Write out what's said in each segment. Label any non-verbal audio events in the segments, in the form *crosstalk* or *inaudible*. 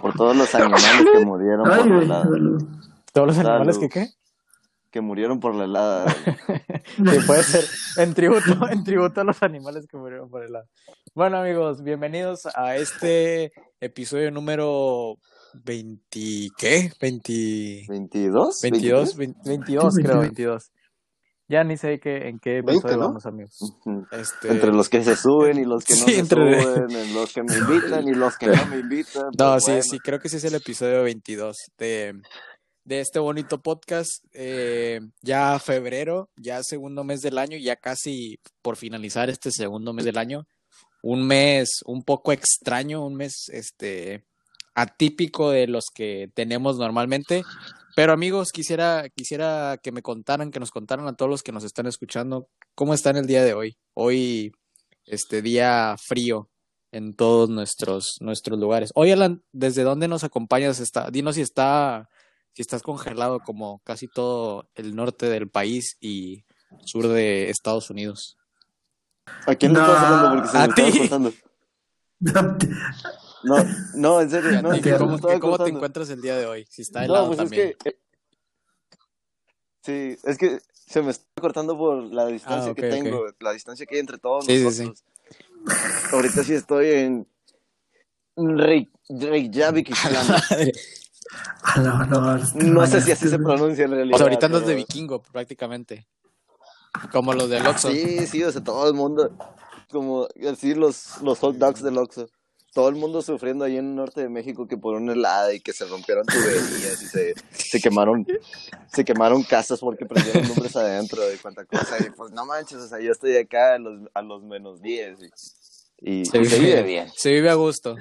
Por todos los animales que murieron por la helada. ¿Todos los animales que qué? Que murieron por la helada. *laughs* Sí, puede ser en tributo, en tributo a los animales que murieron por el lado. Bueno, amigos, bienvenidos a este episodio número 20, ¿qué? 20, ¿22? 22, 20 22, Sí, creo, 22. 22. Ya ni sé qué, en qué 20, episodio ¿no? vamos, amigos. Este... Entre los que se suben y los que *laughs* no Sí, se entre- suben, *laughs* en los que me invitan y los que no me invitan. No, pues sí, bueno. sí, creo que sí es el episodio 22 de, de este bonito podcast. Eh, ya febrero, ya segundo mes del año, ya casi por finalizar este segundo mes del año. Un mes un poco extraño, un mes este atípico de los que tenemos normalmente. Pero amigos, quisiera, quisiera que me contaran, que nos contaran a todos los que nos están escuchando, cómo están el día de hoy. Hoy, este día frío en todos nuestros, nuestros lugares. Oye, Alan, ¿desde dónde nos acompañas? Está, dinos si está, si estás congelado como casi todo el norte del país y sur de Estados Unidos. ¿A quién No, estás hablando? Porque se a me ti. *laughs* No, no, en serio. ¿Y a No, ¿Cómo, cómo te encuentras el día de hoy? Si está No, helado pues también. es que. eh, Sí, es que se me está cortando por la distancia Ah, ok, que tengo, la distancia que hay entre todos Sí, sí, nosotros. Ahorita sí estoy en Rey- Reykjavik. *laughs* Madre. Ah, no, no, No sé si así se pronuncia en realidad. O sea, ahorita andas de pero- vikingo prácticamente. Como los del Oxxo. Sí, sí, o sea, todo el mundo, como así los, los hot dogs del Oxxo. Todo el mundo sufriendo ahí en el norte de México que por una helada y que se rompieron tuberías y se, se quemaron se quemaron casas porque prendieron lumbres adentro y cuánta cosa. Y pues no manches, o sea, yo estoy acá a los, a los menos 10 y, y Se se vive- bien. Se vive a gusto.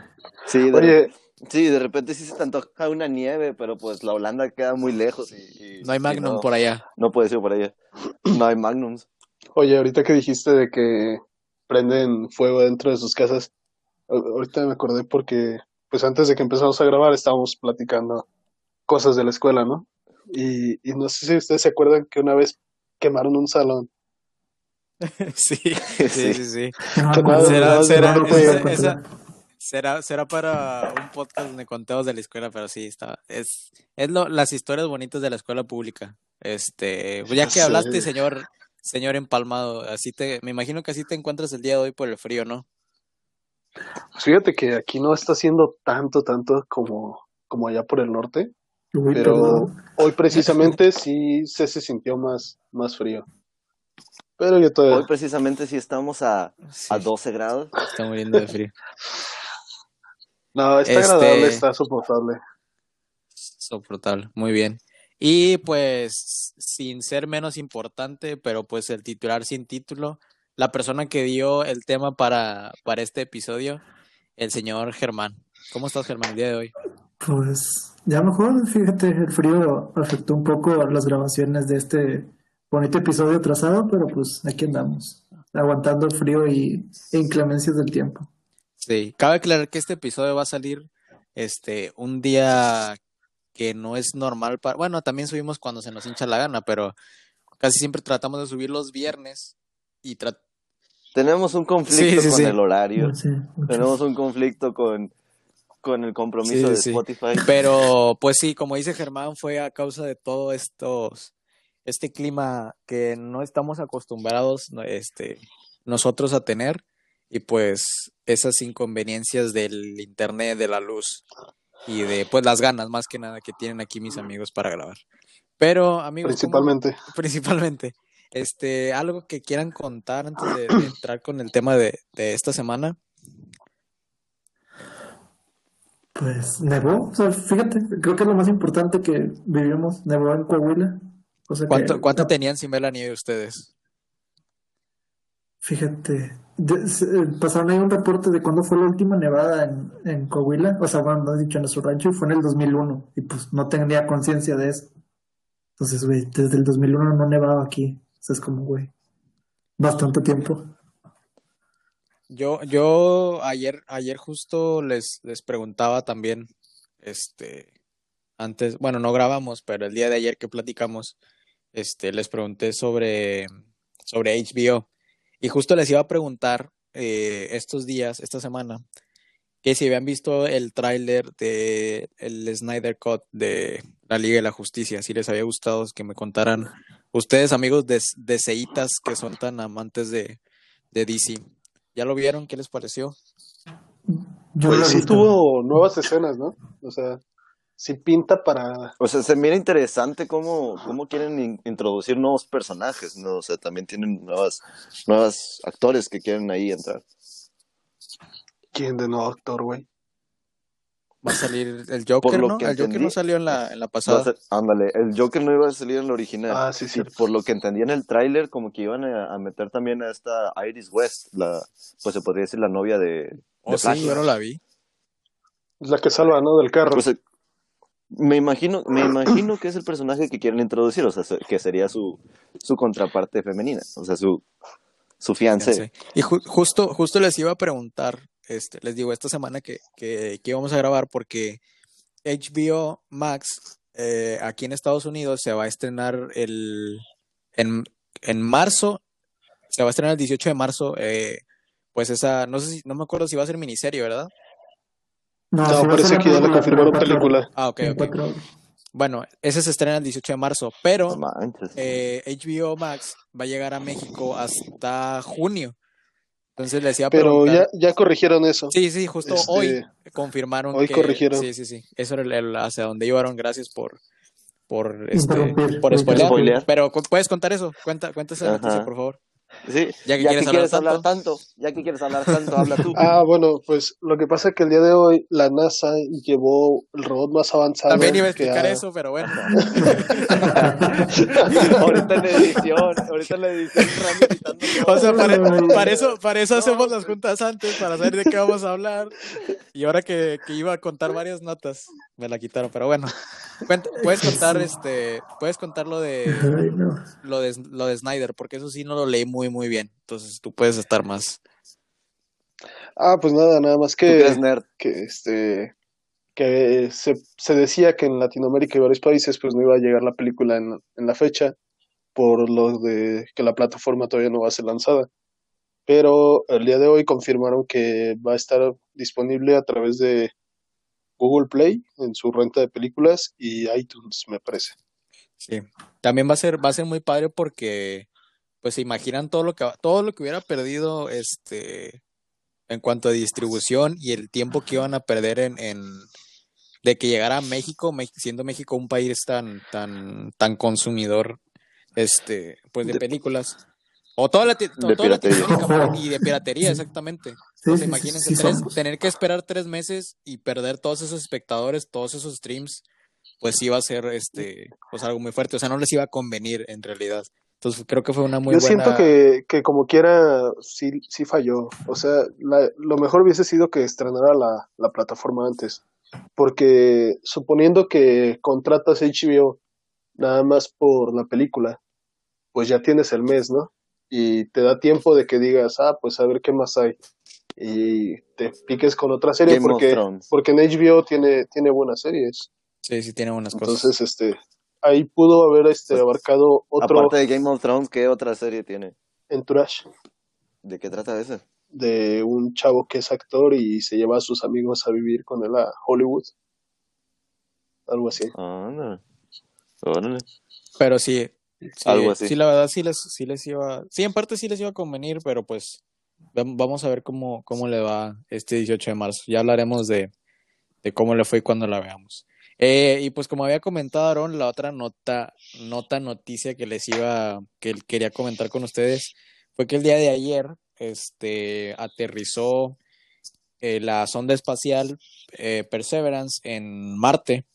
Sí, de, Oye, sí, de repente sí se te antoja una nieve, pero pues la Holanda queda muy lejos y, y- No hay y Magnum no, por allá. no puedes ir por allá. No hay Magnums. oye, ahorita que dijiste de que prenden fuego dentro de sus casas, ahorita me acordé porque, pues antes de que empezamos a grabar estábamos platicando cosas de la escuela, ¿no? Y, y no sé si ustedes se acuerdan que una vez quemaron un salón. *laughs* *laughs* Sí, sí, sí, sí. Será, será, esa- será, será para un podcast donde contemos de la escuela, pero sí, está, es, es lo, las historias bonitas de la escuela pública. Este, ya que Sí. hablaste, señor, señor empalmado, así te, me imagino que así te encuentras el día de hoy por el frío, ¿no? Pues fíjate que aquí no está haciendo tanto, tanto como, como allá por el norte, Uy, pero perdón. hoy precisamente sí se, se sintió más, más frío. Pero yo todavía... Hoy precisamente sí estamos a, Sí, a 12 grados. está muriendo de frío. No, está Este- agradable, está soportable. Soportable, muy bien. Y pues, sin ser menos importante, pero pues el titular sin título, la persona que dio el tema para, para este episodio, el señor Germán. ¿Cómo estás, Germán, el día de hoy? Pues ya mejor, fíjate, el frío afectó un poco las grabaciones de este bonito episodio trazado, pero pues aquí andamos, aguantando el frío y e inclemencias del tiempo. Sí, cabe aclarar que este episodio va a salir este un día que no es normal para, bueno, también subimos cuando se nos hincha la gana, pero casi siempre tratamos de subir los viernes y tra- Tenemos un conflicto Sí, sí, con sí. el horario. Tenemos un conflicto con, con el compromiso Sí, de sí. Spotify. Pero, pues sí, como dice Germán, fue a causa de todo estos, este clima que no estamos acostumbrados, este, nosotros a tener, y pues esas inconveniencias del internet, de la luz, y de, pues las ganas más que nada que tienen aquí mis amigos para grabar. Pero, amigos, ¿cómo- Principalmente. Este, algo que quieran contar antes de, de entrar con el tema de, de esta semana. Pues nevó, o sea, fíjate, creo que es lo más importante que vivimos, nevó en Coahuila. O sea que- ¿Cuánto, tenían sin ver la nieve ustedes? Fíjate, de- se- eh, pasaron ahí un reporte de cuándo fue la última nevada en, en Coahuila, o sea, bueno, no he dicho en nuestro rancho, y fue en el 2001, y pues no tenía conciencia de eso. Entonces, güey, desde el 2001 no nevaba aquí, es como, güey, bastante tiempo. Yo, yo ayer, ayer justo les, les preguntaba también, este, antes, bueno, no grabamos, pero el día de ayer que platicamos, este, les pregunté sobre, sobre HBO. Y justo les iba a preguntar eh, estos días, esta semana, que si habían visto el tráiler de el Snyder Cut de la Liga de la Justicia, si les había gustado que me contaran ustedes, amigos de, de Seitas, que son tan amantes de, de DC. ¿Ya lo vieron? ¿Qué les pareció? Yo Pues sí tuvo nuevas escenas, ¿no? O sea, sí pinta para... O sea, se mira interesante cómo, cómo quieren in- introducir nuevos personajes, ¿no? O sea, también tienen nuevas, nuevas actores que quieren ahí entrar. ¿Quién de nuevo actor, güey? Va a salir el Joker, lo ¿no? que El Joker no salió en la, en la pasada. ser- ándale, el Joker no iba a salir en la original. Ah, sí, Y cierto. por lo que entendí en el tráiler, como que iban a, a meter también a esta Iris West, la, pues se podría decir la novia de, Oh, de sí, Flash. yo no la vi. Es la que salva, ¿no? Del carro. Pues, eh, me imagino, me imagino que es el personaje que quieren introducir, o sea, se- que sería su, su contraparte femenina, o sea, su, su fiancé. Sí. Y ju- justo, justo les iba a preguntar, este, les digo, esta semana que, que, que íbamos a grabar porque HBO Max eh, aquí en Estados Unidos se va a estrenar el en, en marzo, se va a estrenar el 18 de marzo, eh, pues esa, no sé si, no me acuerdo si va a ser miniserie, ¿verdad? No, No, parece que ya le película, confirmaron película. Ah, ok, ok. Bueno, ese se estrena el 18 de marzo, pero manches. eh, HBO Max va a llegar a México hasta junio. Entonces les iba a Pero ya, ya corrigieron eso. Sí, sí, justo Este, hoy confirmaron hoy que corrigieron. sí, sí, sí. Eso era el, el- hacia donde llevaron. Gracias por por este por spoilear. Pero cu- puedes contar eso. Cuenta cuenta esa Ajá. noticia, por favor. Sí, Ya que quieres hablar hablar tanto, ya que quieres hablar tanto, habla tú. *laughs* Ah, bueno, pues lo que pasa es que el día de hoy la NASA llevó el robot más avanzado. También iba a que explicar ha- eso, pero bueno. *laughs* ahorita en la edición, ahorita en la edición. *laughs* O sea, para, eso, para eso hacemos las juntas antes, para saber de qué vamos a hablar. Y ahora que, que iba a contar varias notas, me la quitaron. Pero bueno, *laughs* puedes contar este, puedes contar lo de Ay, no. lo de lo de Snyder, porque eso sí no lo leí muy muy bien. Entonces tú puedes estar más. Ah, pues nada, nada más que, nerd. que este que se, se decía que en Latinoamérica y varios países pues no iba a llegar la película en, en la fecha por lo de que la plataforma todavía no va a ser lanzada. Pero el día de hoy confirmaron que va a estar disponible a través de Google Play en su renta de películas y iTunes, me parece. Sí. También va a ser va a ser muy padre porque pues se imaginan todo lo que todo lo que hubiera perdido este en cuanto a distribución y el tiempo que iban a perder en, en de que llegara a México, siendo México un país tan tan tan consumidor este pues de De- películas o toda, Lati- De toda. Latinoamérica y de piratería exactamente. Sí, Entonces, sí, imagínense sí tres- somos. tener que esperar tres meses y perder todos esos espectadores, todos esos streams, pues iba a ser este, pues algo muy fuerte. O sea, no les iba a convenir en realidad. Entonces creo que fue una muy Yo buena. siento que, que como quiera sí, sí falló. O sea, la- lo mejor hubiese sido que estrenara la, la plataforma antes. Porque suponiendo que contratas HBO nada más por la película, pues ya tienes el mes, ¿no? Y te da tiempo de que digas, ah, pues a ver qué más hay. Y te piques con otra serie Game porque, porque en HBO tiene, tiene buenas series. Sí, sí tiene buenas cosas. Entonces, este, ahí pudo haber este abarcado otro Aparte de Game of Thrones, ¿qué otra serie tiene? entourage. ¿De qué trata esa? de un chavo que es actor y se lleva a sus amigos a vivir con él a Hollywood. Algo así. Anda. Órale. Pero sí, sí, Algo así. sí, la verdad sí les, sí les iba, sí, en parte sí les iba a convenir, pero pues vamos a ver cómo, cómo le va este 18 de marzo. Ya hablaremos de, de cómo le fue cuando la veamos. Eh, y pues como había comentado Aaron, la otra nota, nota noticia que les iba, que quería comentar con ustedes, fue que el día de ayer, este, aterrizó eh, la sonda espacial eh, Perseverance en Marte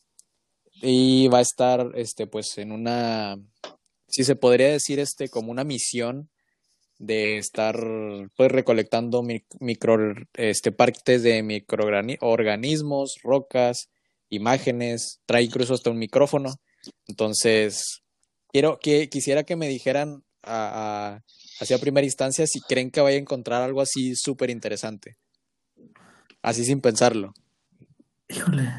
y va a estar, este, pues en una, si se podría decir, este, como una misión de estar, pues, recolectando mi- micro, este, partes de microorganismos, rocas, imágenes, trae incluso hasta un micrófono. Entonces, quiero que quisiera que me dijeran a, a- hacia primera instancia si creen que vaya a encontrar algo así súper interesante. Así sin pensarlo. Híjole.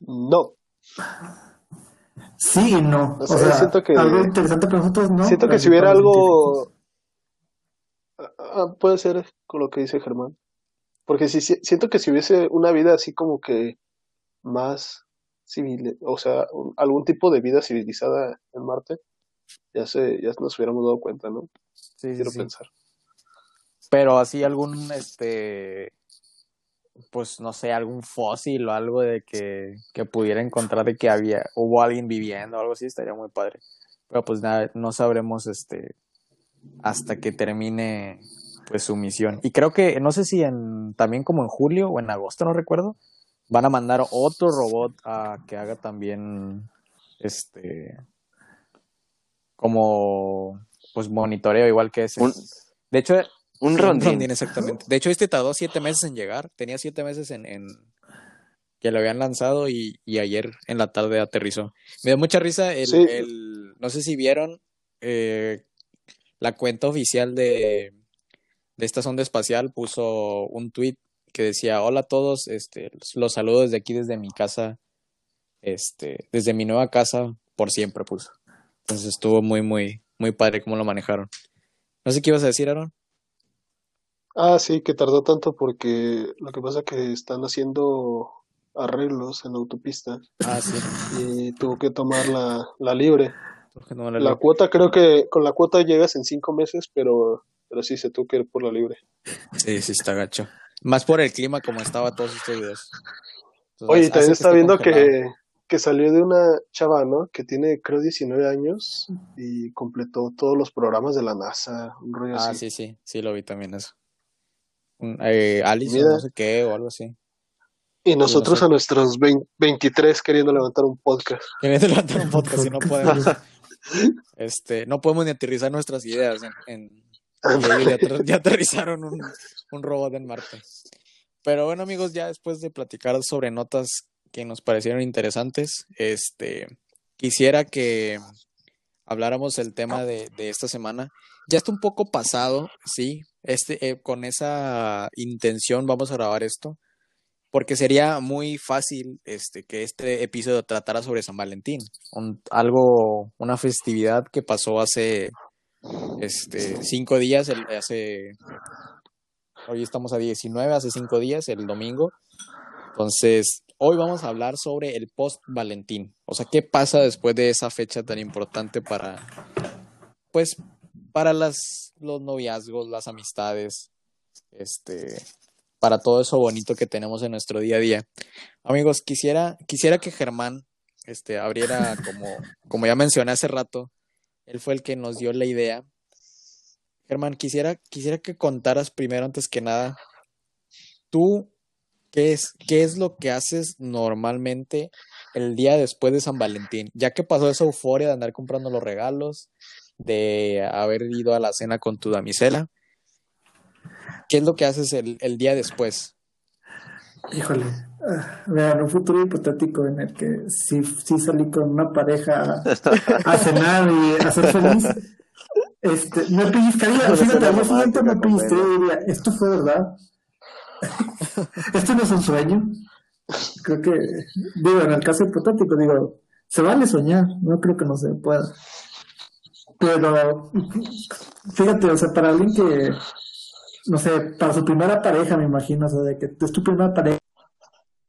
No, Sí y no. No o sea, siento que- algo interesante para nosotros, ¿no? Siento que Pero si hubiera algo... Ah, puede ser con lo que dice Germán. Porque si, si- siento que si hubiese una vida así como que más civil, o sea, un- algún tipo de vida civilizada en Marte, ya se, ya nos hubiéramos dado cuenta, ¿no? Sí, sí, Quiero sí. pensar. Pero así algún, este, pues no sé, algún fósil o algo de que, que pudiera encontrar de que había, hubo alguien viviendo o algo así, estaría muy padre. Pero pues nada, no sabremos, este, hasta que termine, pues su misión. Y creo que, no sé si en, también como en julio o en agosto, no recuerdo, van a mandar otro robot a que haga también, este, como, pues monitoreo igual que ese. Un, De hecho, un *laughs* Sí, rondín. exactamente. De hecho, este tardó siete meses en llegar. Tenía siete meses en, en que lo habían lanzado y, y ayer en la tarde aterrizó. Me dio mucha risa el, Sí. el- no sé si vieron eh, la cuenta oficial de, de esta sonda espacial puso un tweet que decía hola a todos, este, los saludo desde aquí, desde mi casa, este, desde mi nueva casa, por siempre puso. Entonces estuvo muy, muy, muy padre cómo lo manejaron. No sé qué ibas a decir, Aaron. Ah, sí, que tardó tanto porque lo que pasa es que están haciendo arreglos en la autopista Ah, sí. y tuvo que tomar la, la libre. Porque no la La cuota creo que con la cuota llegas en cinco meses, pero, pero sí se tuvo que ir por la libre. Sí, sí está gacho. Más por el clima como estaba todos estos videos. Entonces, Oye, también está viendo que, que salió de una chava, ¿no? Que tiene creo 19 años y completó todos los programas de la NASA, un rollo Ah, así. sí, sí, sí lo vi también eso. Eh, Alice Mira. no sé qué o algo así. Y nosotros sé. a nuestros 20 23 queriendo levantar un podcast. Que viene levantar un podcast y no podemos. *laughs* Este, no podemos ni aterrizar nuestras ideas en, ya, ater- ya aterrizaron un, un robot en Marte. Pero bueno, amigos, ya después de platicar sobre notas que nos parecieron interesantes, este, quisiera que habláramos el tema de, de esta semana. Ya está un poco pasado, sí. Este, eh, con esa intención vamos a grabar esto, porque sería muy fácil este, que este episodio tratara sobre San Valentín, algo, una festividad que pasó hace este, cinco días, hace, hoy estamos a 19, hace cinco días, el domingo. Entonces, hoy vamos a hablar sobre el post-Valentín, o sea, qué pasa después de esa fecha tan importante para, pues, para las, los noviazgos, las amistades, este, para todo eso bonito que tenemos en nuestro día a día. Amigos, quisiera, quisiera que Germán este, abriera, *laughs* como, como ya mencioné hace rato, él fue el que nos dio la idea. Germán, quisiera, quisiera que contaras primero, antes que nada, tú, ¿qué es, qué es lo que haces normalmente el día después de San Valentín? Ya que pasó esa euforia de andar comprando los regalos, de haber ido a la cena con tu damisela, ¿qué es lo que haces el, el día después? Híjole, ah, vean, un futuro hipotético en el que sí, sí salí con una pareja a cenar y a ser feliz, este, me pellizcaría, fíjate, al día siguiente me pellizcaría y diría, esto fue verdad, *laughs* esto no es un sueño, creo que, digo, en el caso hipotético, digo, se vale soñar, no creo que no se pueda, pero, fíjate, o sea, para alguien que, no sé, para su primera pareja, me imagino, o sea, de que es tu primera pareja,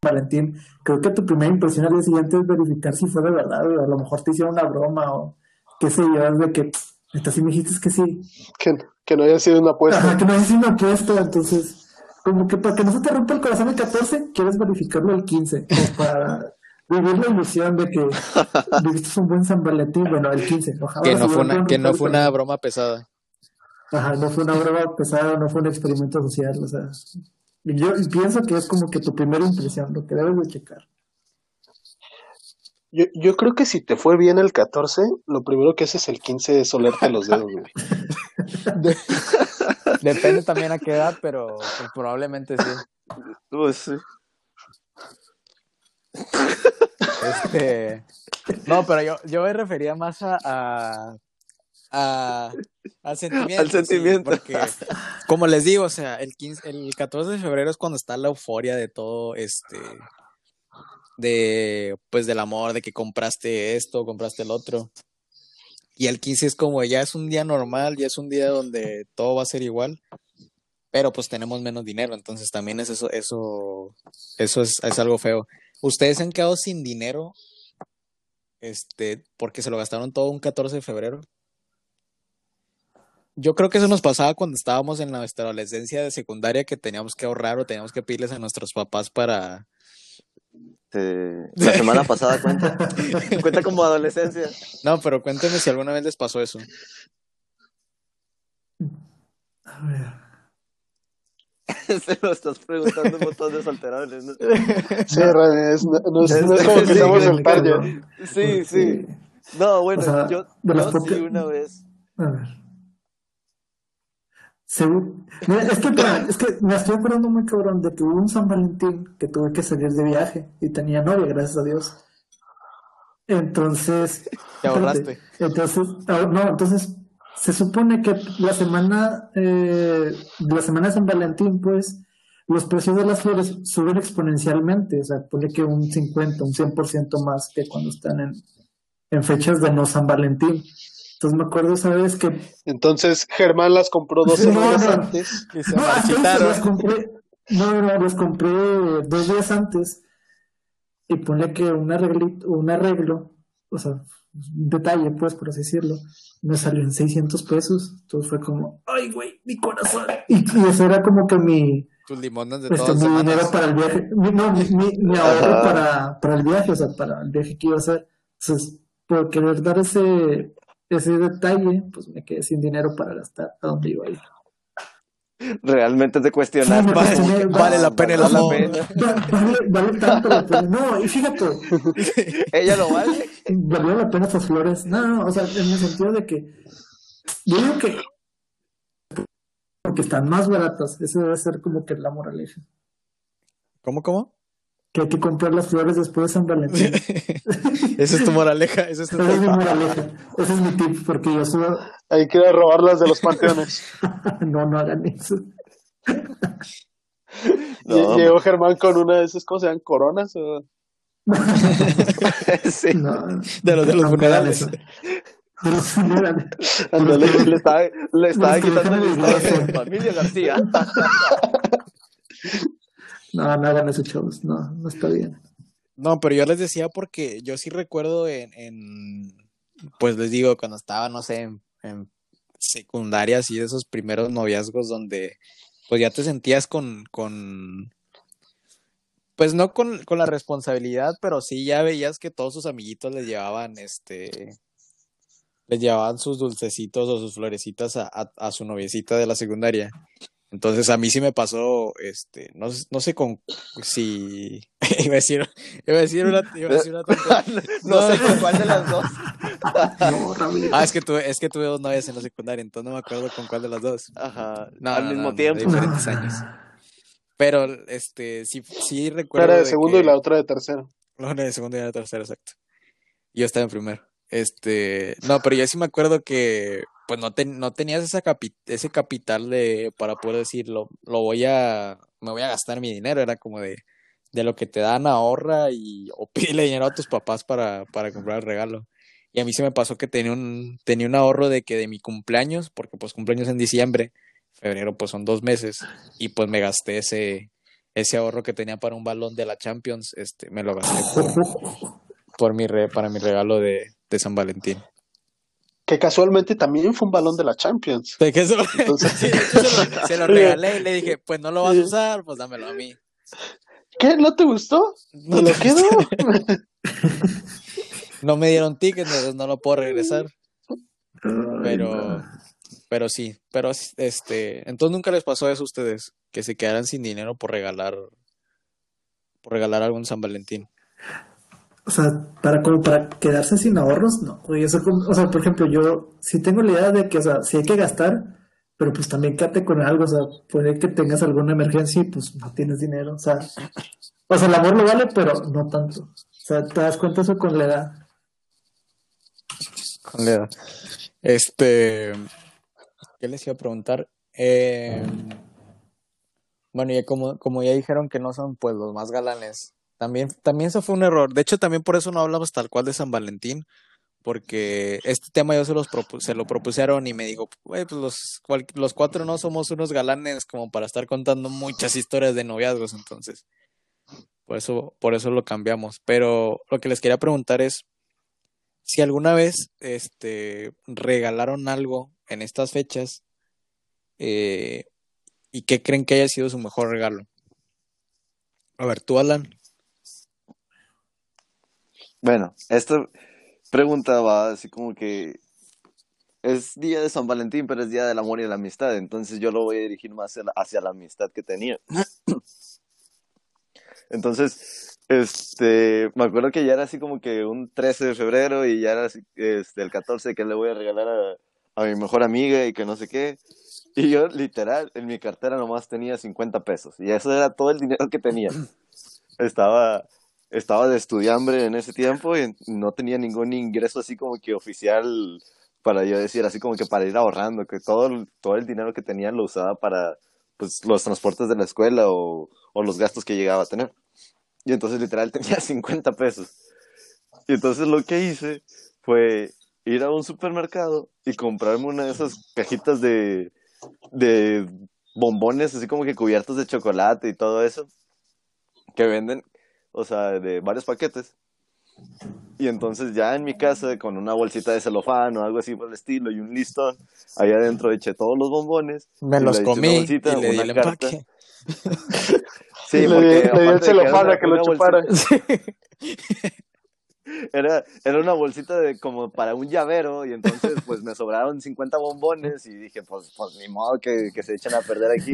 Valentín, creo que tu primera impresión al día siguiente es verificar si fue de verdad, o a lo mejor te hicieron una broma, o qué sé yo, es de que, esta sí me dijiste que sí, Que, que no haya sido una apuesta. ajá, que no es una apuesta, entonces, como que para que no se te rompa el corazón el 14, quieres verificarlo el 15, o para *laughs* vivir la ilusión de que *laughs* viviste un buen San Valentín, bueno, el 15, ojalá Que no fue una, un que no fue una broma pesada. Ajá, no fue una broma pesada, no fue un experimento social, o sea, y yo pienso que es como que tu primera impresión, lo que debes de checar. Yo, yo creo que si te fue bien el 14, lo primero que haces el 15 es olerte los dedos, güey. *laughs* Depende también a qué edad, pero pues, probablemente sí. Pues, sí. Este, no, pero yo, yo me refería más a, a, a- al sentimiento. *laughs* Al sentimiento. sí, porque, como les digo, o sea, el 15, el 14 de febrero es cuando está la euforia de todo, este, de, pues, del amor, de que compraste esto, compraste el otro. Y el 15 es como, ya es un día normal, ya es un día donde todo va a ser igual, pero pues tenemos menos dinero, entonces también es eso, eso, eso es, es algo feo. ¿Ustedes se han quedado sin dinero este, porque se lo gastaron todo un 14 de febrero? Yo creo que eso nos pasaba cuando estábamos en nuestra adolescencia de secundaria que teníamos que ahorrar o teníamos que pedirles a nuestros papás para... Este, la semana pasada cuenta. *laughs* cuenta como adolescencia. No, pero cuéntenme si alguna vez les pasó eso. A ver. *laughs* Se lo estás preguntando un montón de solterones. ¿no? Sí, René, es- no, no es, no es como que Sí, estamos el target. Sí, sí. No, bueno, O sea, yo, yo sí una vez. A ver. Según- Mira, es que, es que me estoy acordando muy cabrón de que hubo un San Valentín que tuve que salir de viaje y tenía novia, gracias a Dios. Entonces, Te ahorraste. entonces, ah, no, entonces se supone que la semana, eh, la semana de San Valentín, pues, los precios de las flores suben exponencialmente, o sea, pone que un 50, un 100% más que cuando están en, en fechas de no San Valentín. Entonces me acuerdo esa vez que Entonces, Germán las compró dos *laughs* no, semanas no. antes. *laughs* Y se no, marchitaron. las compré. No, no, las compré dos días antes. Y ponle que un arreglo, un arreglo, o sea, un detalle, pues, por así decirlo, me salió en 600 pesos. Entonces fue como, ay, güey, mi corazón. Y, y eso era como que mi, Tus limones de este, todas mi semanas. dinero para el viaje. Mi, no, mi, mi, mi ahorro para, para el viaje, o sea, para el viaje que iba a hacer. Entonces, por querer dar ese, ese detalle, pues me quedé sin dinero para gastar a donde iba a ir. Realmente te cuestionas. Sí, Vale, la pena el ¿Vale la amor. Vale, vale tanto la pena. No, y fíjate, Ella lo vale. valió la pena estas flores. No, no, o sea, en el sentido de que yo digo que porque están más baratas, eso debe ser como que la moraleja. ¿Cómo, cómo? Que hay que comprar las flores después de San Valentín. Esa es tu moraleja. Esa es tu Esa es mi moraleja. Ese es mi tip, porque yo subo. Hay que robarlas de los panteones. *laughs* No, no hagan eso. No, Lle- Llegó Germán con una de esas, ¿cómo se llaman? ¿Coronas? O... *laughs* sí. No, De los de los no funerales. De los funerales. Le estaba, le estaba quitando el de familia García. *laughs* No, no hagan eso, chavos. No, no está bien. No, pero yo les decía porque yo sí recuerdo en, en pues les digo, cuando estaba, no sé, en, en secundaria, así de esos primeros noviazgos donde pues ya te sentías con, con pues no con, con la responsabilidad, pero sí ya veías que todos sus amiguitos les llevaban este les llevaban sus dulcecitos o sus florecitas a, a, a su noviecita de la secundaria. Entonces a mí sí me pasó, este, no, sé- no sé con si *laughs* iba a decir, iba a decir una, iba a decir una tontería. no sé con cuál de las dos. No, Ramiro. Ah, es que tuve, es que tuve dos novias en la secundaria, entonces no me acuerdo con cuál de las dos. Ajá. No, al no, mismo no, no, tiempo. de diferentes *laughs* años. Pero este sí, sí recuerdo. Era de de segundo que- y la otra de tercero. No, una de segundo y una de tercero, exacto. Yo estaba en primero. Este, no, pero yo sí me acuerdo que pues no, ten- no tenías esa capi- ese capital de para poder decir lo, lo voy a me voy a gastar mi dinero, era como de de lo que te dan ahorra y o *laughs* pídele dinero a tus papás para para comprar el regalo. Y a mí se me pasó que tenía un tenía un ahorro de que de mi cumpleaños, porque pues cumpleaños en diciembre, febrero pues son dos meses y pues me gasté ese ese ahorro que tenía para un balón de la Champions, este me lo gasté por, *laughs* por mi re- para mi regalo de, de San Valentín. Que casualmente también fue un balón de la Champions. De que se lo, Entonces- *laughs* Sí, de hecho, se lo- se lo *laughs* regalé y le dije, pues no lo vas a usar, pues dámelo a mí. ¿Qué? ¿No te gustó? No ¿Me lo *laughs* quedo? No me dieron ticket, entonces no lo puedo regresar. Pero, pero sí, pero este, entonces nunca les pasó eso a ustedes, que se quedaran sin dinero por regalar, por regalar algún San Valentín. O sea, para como para quedarse sin ahorros, no. o sea, por ejemplo, yo sí tengo la idea de que, o sea, sí hay que gastar, pero pues también quédate con algo, o sea, puede que tengas alguna emergencia y pues no tienes dinero, o sea, o sea, el amor lo vale, pero no tanto. O sea, te das cuenta eso con la edad. Con la edad. Este, ¿qué les iba a preguntar? Eh, bueno, ya como, como ya dijeron que no son pues los más galanes, También, también eso fue un error. De hecho, también por eso no hablamos tal cual de San Valentín, porque este tema yo se, los se lo propusieron y me dijo, pues los, los cuatro no somos unos galanes como para estar contando muchas historias de noviazgos, entonces, por eso, por eso lo cambiamos. Pero lo que les quería preguntar es, si alguna vez, este, regalaron algo en estas fechas, eh, ¿y qué creen que haya sido su mejor regalo? A ver, tú, Alan. Bueno, esta pregunta va así como que es día de San Valentín, pero es día del amor y de la amistad, entonces yo lo voy a dirigir más hacia la, amistad que tenía. *coughs* Entonces, este, me acuerdo que ya era así como que un 13 de febrero y ya era así, este, el 14 que le voy a regalar a, a mi mejor amiga y que no sé qué. Y yo, literal, en mi cartera nomás tenía 50 pesos y eso era todo el dinero que tenía. Estaba, estaba de estudiambre en ese tiempo y no tenía ningún ingreso así como que oficial para yo decir, así como que para ir ahorrando, que todo, el- todo el dinero que tenía lo usaba para pues, los transportes de la escuela o, o los gastos que llegaba a tener. Y entonces literal *laughs* tenía 50 pesos. Y entonces lo que hice fue ir a un supermercado y comprarme una de esas cajitas de, de bombones así como que cubiertos de chocolate y todo eso que venden, o sea, de varios paquetes. Y entonces ya en mi casa, con una bolsita de celofán o algo así por el estilo y un listón, ahí adentro eché todos los bombones. Me los le hice una comí bolsita, y le di el carta. empaque. *laughs* *laughs* Sí, le, porque le di el celofán a que lo chupara. *laughs* bolsita- Era, era una bolsita de como para un llavero y entonces pues me sobraron 50 bombones y dije pues, pues ni modo que, que se echen a perder aquí.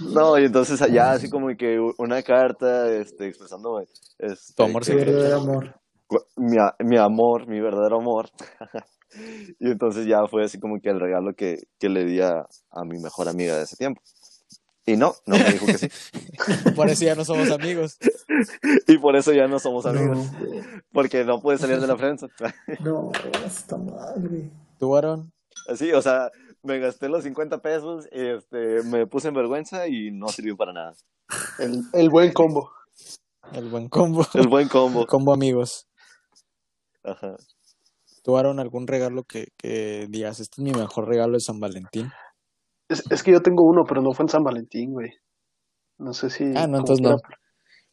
No, y entonces allá así como que una carta este, expresándome este, Tu amor secreto. verdadero amor. mi, mi amor, mi verdadero amor. *laughs* y entonces ya fue así como que el regalo que, que le di a, a mi mejor amiga de ese tiempo. Y no, no me dijo que sí. *laughs* Por eso ya no somos amigos. *laughs* Y por eso ya no somos No, amigos. güey. Porque no pude salir de la prensa. No, está mal, güey. ¿Tú, Aaron? Así, o sea, me gasté los 50 pesos, este, me puse en vergüenza y no sirvió para nada. El, el buen combo. El buen combo. El buen combo. *laughs* Combo amigos. Ajá. ¿Tú, Aaron, algún regalo que, que digas, este es mi mejor regalo de San Valentín? Es, es que yo tengo uno, pero no fue en San Valentín, güey. No sé si. Ah, no, entonces no. quiera.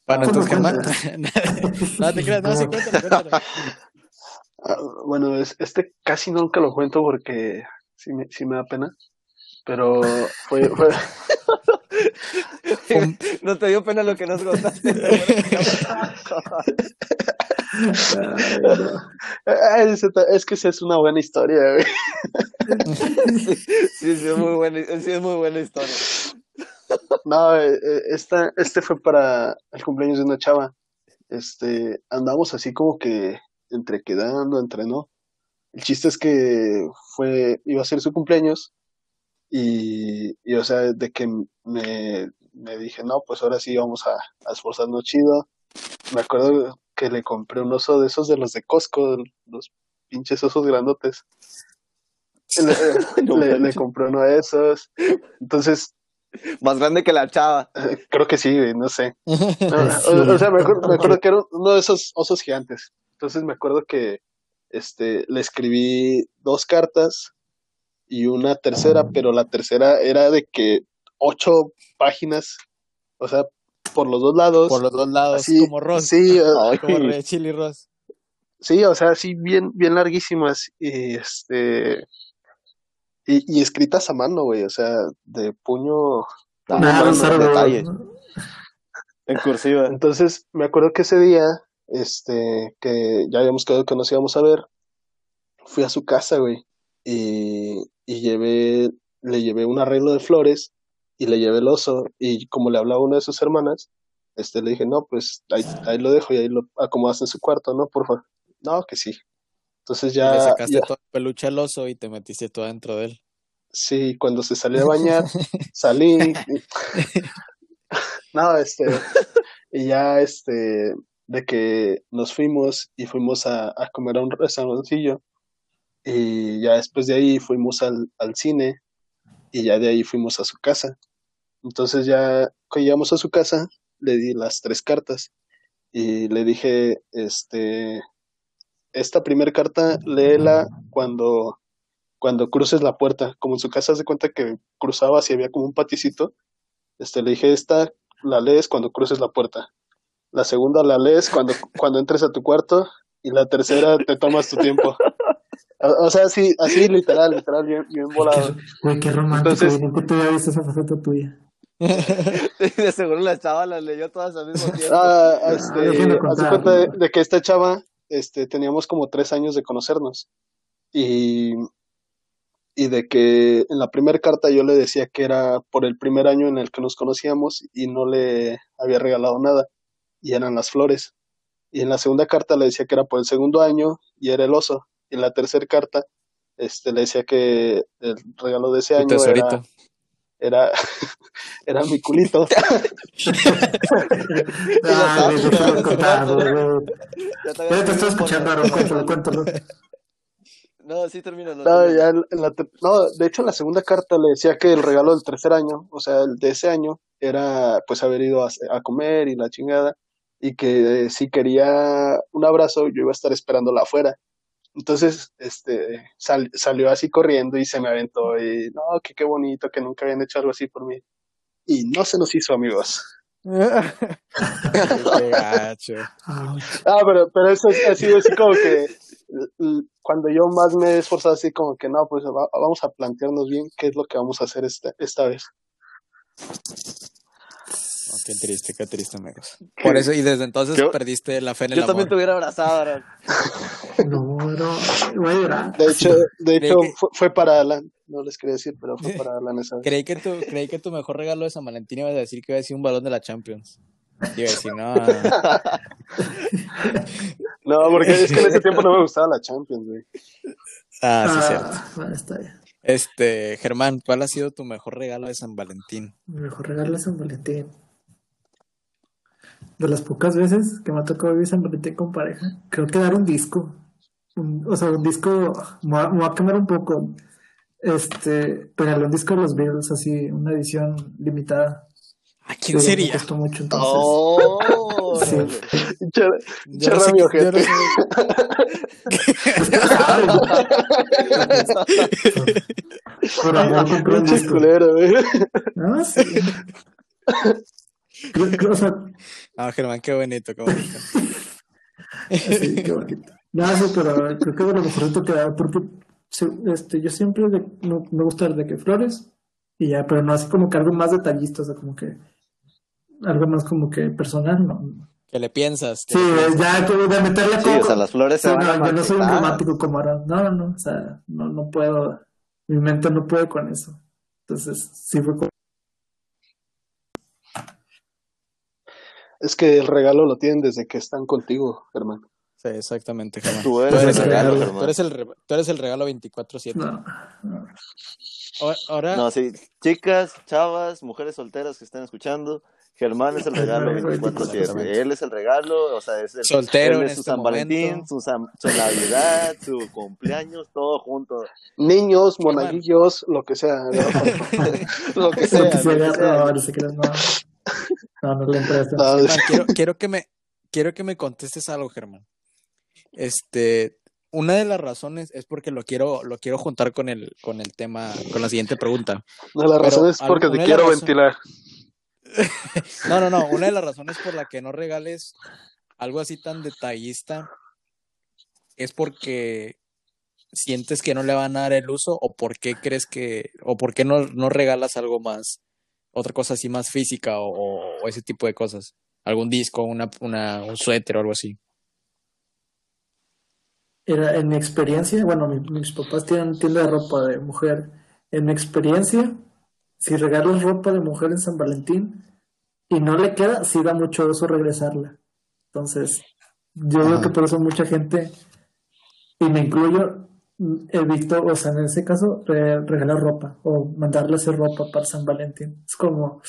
Bueno, Ah, entonces, no *laughs* no te creas, no, sí, cuéntalo, cuéntalo. *laughs* Ah, bueno, es- este casi nunca lo cuento porque sí me, sí me da pena. Pero fue, *laughs* fue, No te dio pena lo que nos contaste. Ay, no. *laughs* Es que esa es una buena historia, güey. *laughs* Sí, sí, es muy buena, sí, es muy buena historia. No, eh, eh, esta, este fue para el cumpleaños de una chava. Este, andamos así como que entre quedando, entre no. El chiste es que fue, iba a ser su cumpleaños y, y o sea, de que me, me dije, no, pues ahora sí vamos a, a esforzarnos chido. Me acuerdo que le compré un oso de esos de los de Costco, los pinches osos grandotes. *laughs* Le, No le- le manches. compré uno de esos. Entonces, Más grande que la chava. eh, creo que sí, no sé. *laughs* No, Sí. o, o sea, me acuerdo, me acuerdo *laughs* que era uno de esos osos gigantes. Entonces me acuerdo que este, le escribí dos cartas y una tercera, pero la tercera era de que ocho páginas, o sea, por los dos lados. Por los dos lados, así, como Ross. Sí, *laughs* Ay, Como Red Chili Ross. sí, o sea, sí, bien, bien larguísimas. Y este. Y, y escritas a mano, güey, o sea, de puño. Nada, detalle. huevos, ¿no? En cursiva. Entonces, me acuerdo que ese día, este, que ya habíamos quedado que nos íbamos a ver, fui a su casa, güey, y, y llevé, le llevé un arreglo de flores y le llevé el oso, y como le hablaba a una de sus hermanas, este, le dije, no, pues ahí, ahí lo dejo y ahí lo acomodas en su cuarto, ¿no? Por favor. No, que sí. Entonces le ya, sacaste ya- todo el peluche al oso y te metiste todo dentro de él. sí, cuando se salió a bañar, *laughs* salí. *laughs* No, este, y ya, este, de que nos fuimos y fuimos a, a comer a un restaurancillo, y ya después de ahí fuimos al, al cine, y ya de ahí fuimos a su casa. Entonces ya que llegamos a su casa, le di las tres cartas y le dije, este, esta primera carta, léela cuando, cuando cruces la puerta. Como en su casa se cuenta que cruzaba y había como un paticito. Este, le dije, esta la lees cuando cruces la puerta. La segunda la lees cuando, cuando entres a tu cuarto. Y la tercera te tomas tu tiempo. O, o sea, así, así literal, literal, bien, bien volado. Güey, qué romántico, Entonces- güey. Nunca te había visto esa faceta tuya. *laughs* De seguro la chava las leyó todas al mismo tiempo. Ah, Ah, este, de contar. cuenta de, de que esta chava, este, teníamos como tres años de conocernos. Y, y de que en la primera carta yo le decía que era por el primer año en el que nos conocíamos y no le había regalado nada. Y eran las flores. Y en la segunda carta le decía que era por el segundo año y era el oso. Y en la tercera carta, este, le decía que el regalo de ese año era, era, *laughs* era mi culito. *laughs* *laughs* Te estoy escuchando, Aaron. Cuéntalo, cuéntalo. No, sí, termina. No, ya en la te- no, de hecho en la segunda carta le decía que el regalo del tercer año, o sea, el de ese año, era pues haber ido a, a comer y la chingada, y que eh, si quería un abrazo, yo iba a estar esperándola afuera. Entonces, este, sal- salió así corriendo y se me aventó y, no, que qué bonito, que nunca habían hecho algo así por mí. Y no se nos hizo, amigos. Ah, pero, pero eso es- ha sido así como que cuando yo más me he esforzado así como que no, pues va- vamos a plantearnos bien qué es lo que vamos a hacer esta, esta vez. Oh, qué triste, qué triste, amigos. Por eso, y desde entonces Yo- perdiste la fe en el Yo amor. también te hubiera abrazado, Aaron. *laughs* No, no. Voy a llorar. De hecho, de Creí hecho que- fue, fue para Alan, no les quería decir, pero fue para Alan esa vez. Creí que, tu, creí que tu mejor regalo de San Valentín iba a decir que iba a decir un balón de la Champions. Iba a decir, no. *laughs* No, porque es que en ese tiempo no me gustaba la Champions, güey. Ah, sí, cierto. Ah, bueno, está bien. Este, Germán, ¿cuál ha sido tu mejor regalo de San Valentín? Mi mejor regalo de San Valentín. De las pocas veces que me ha tocado vivir San Valentín con pareja, creo que dar un disco. Un- o sea, un disco, me va, me va a quemar un poco. Este, regalé un disco de los Beatles, así, una edición limitada. ¿A quién Sí, Me sería? costó mucho, entonces. Oh, Sí. Yo no sé mi yo no ojete. Por amor compré un Pinche disco. culero, güey. No, sí. *laughs* Creo- creo- o sea, Ah, Germán, qué bonito, qué bonito. Sí, qué bonito. No, sí, pero creo que de lo mejorito que da, porque este, yo siempre de- no- me gusta de que flores y ya, pero no así como que algo más detallista, o sea, como que algo más como que personal, no. ¿Qué le piensas? ¿Qué Sí, le piensas? ya como de meterle Sí, o sea, las flores se Sí, van a no, yo no soy un romántico como ahora. No, no, no, o sea, no, no puedo, mi mente no puede con eso. Entonces, sí fue como, Es que el regalo lo tienen desde que están contigo, hermano. Sí, exactamente, Germán. Tú eres el el regalo, Tú Germán. eres el, re- tú eres el regalo 24-7. no, no. Ahora- No, sí, chicas, chavas, mujeres solteras que estén escuchando, Germán es el regalo Germán es el 24-7. Exactamente. Él es el regalo, o sea, es el, Soltero él en es su este San Valentín, su, San- su Navidad, su cumpleaños, todo junto. Niños, monaguillos, lo que sea. *laughs* Lo que Lo sea, que lo sea, que sea. No, no no. Quiero, *laughs* quiero que me quiero que me contestes algo, Germán. Este, una de las razones es porque lo quiero lo quiero juntar con el con el tema con la siguiente pregunta. no, la Pero razón es porque te de las quiero razón- ventilar. *laughs* No, no, no, una de las razones por la que no regales algo así tan detallista es porque sientes que no le van a dar el uso o por qué crees que o por qué no, no regalas algo más otra cosa así más física o, o- o ese tipo de cosas algún disco una, una un suéter o algo así Era, en mi experiencia, bueno, mi- mis papás tienen tienda de ropa de mujer. En mi experiencia, si regalas ropa de mujer en San Valentín y no le queda, sí da mucho uso regresarla. Entonces, yo creo Ajá. que por eso mucha gente, y me incluyo, mm, evito, o sea, en ese caso, re- regalar ropa o mandarle hacer ropa para San Valentín. Es como,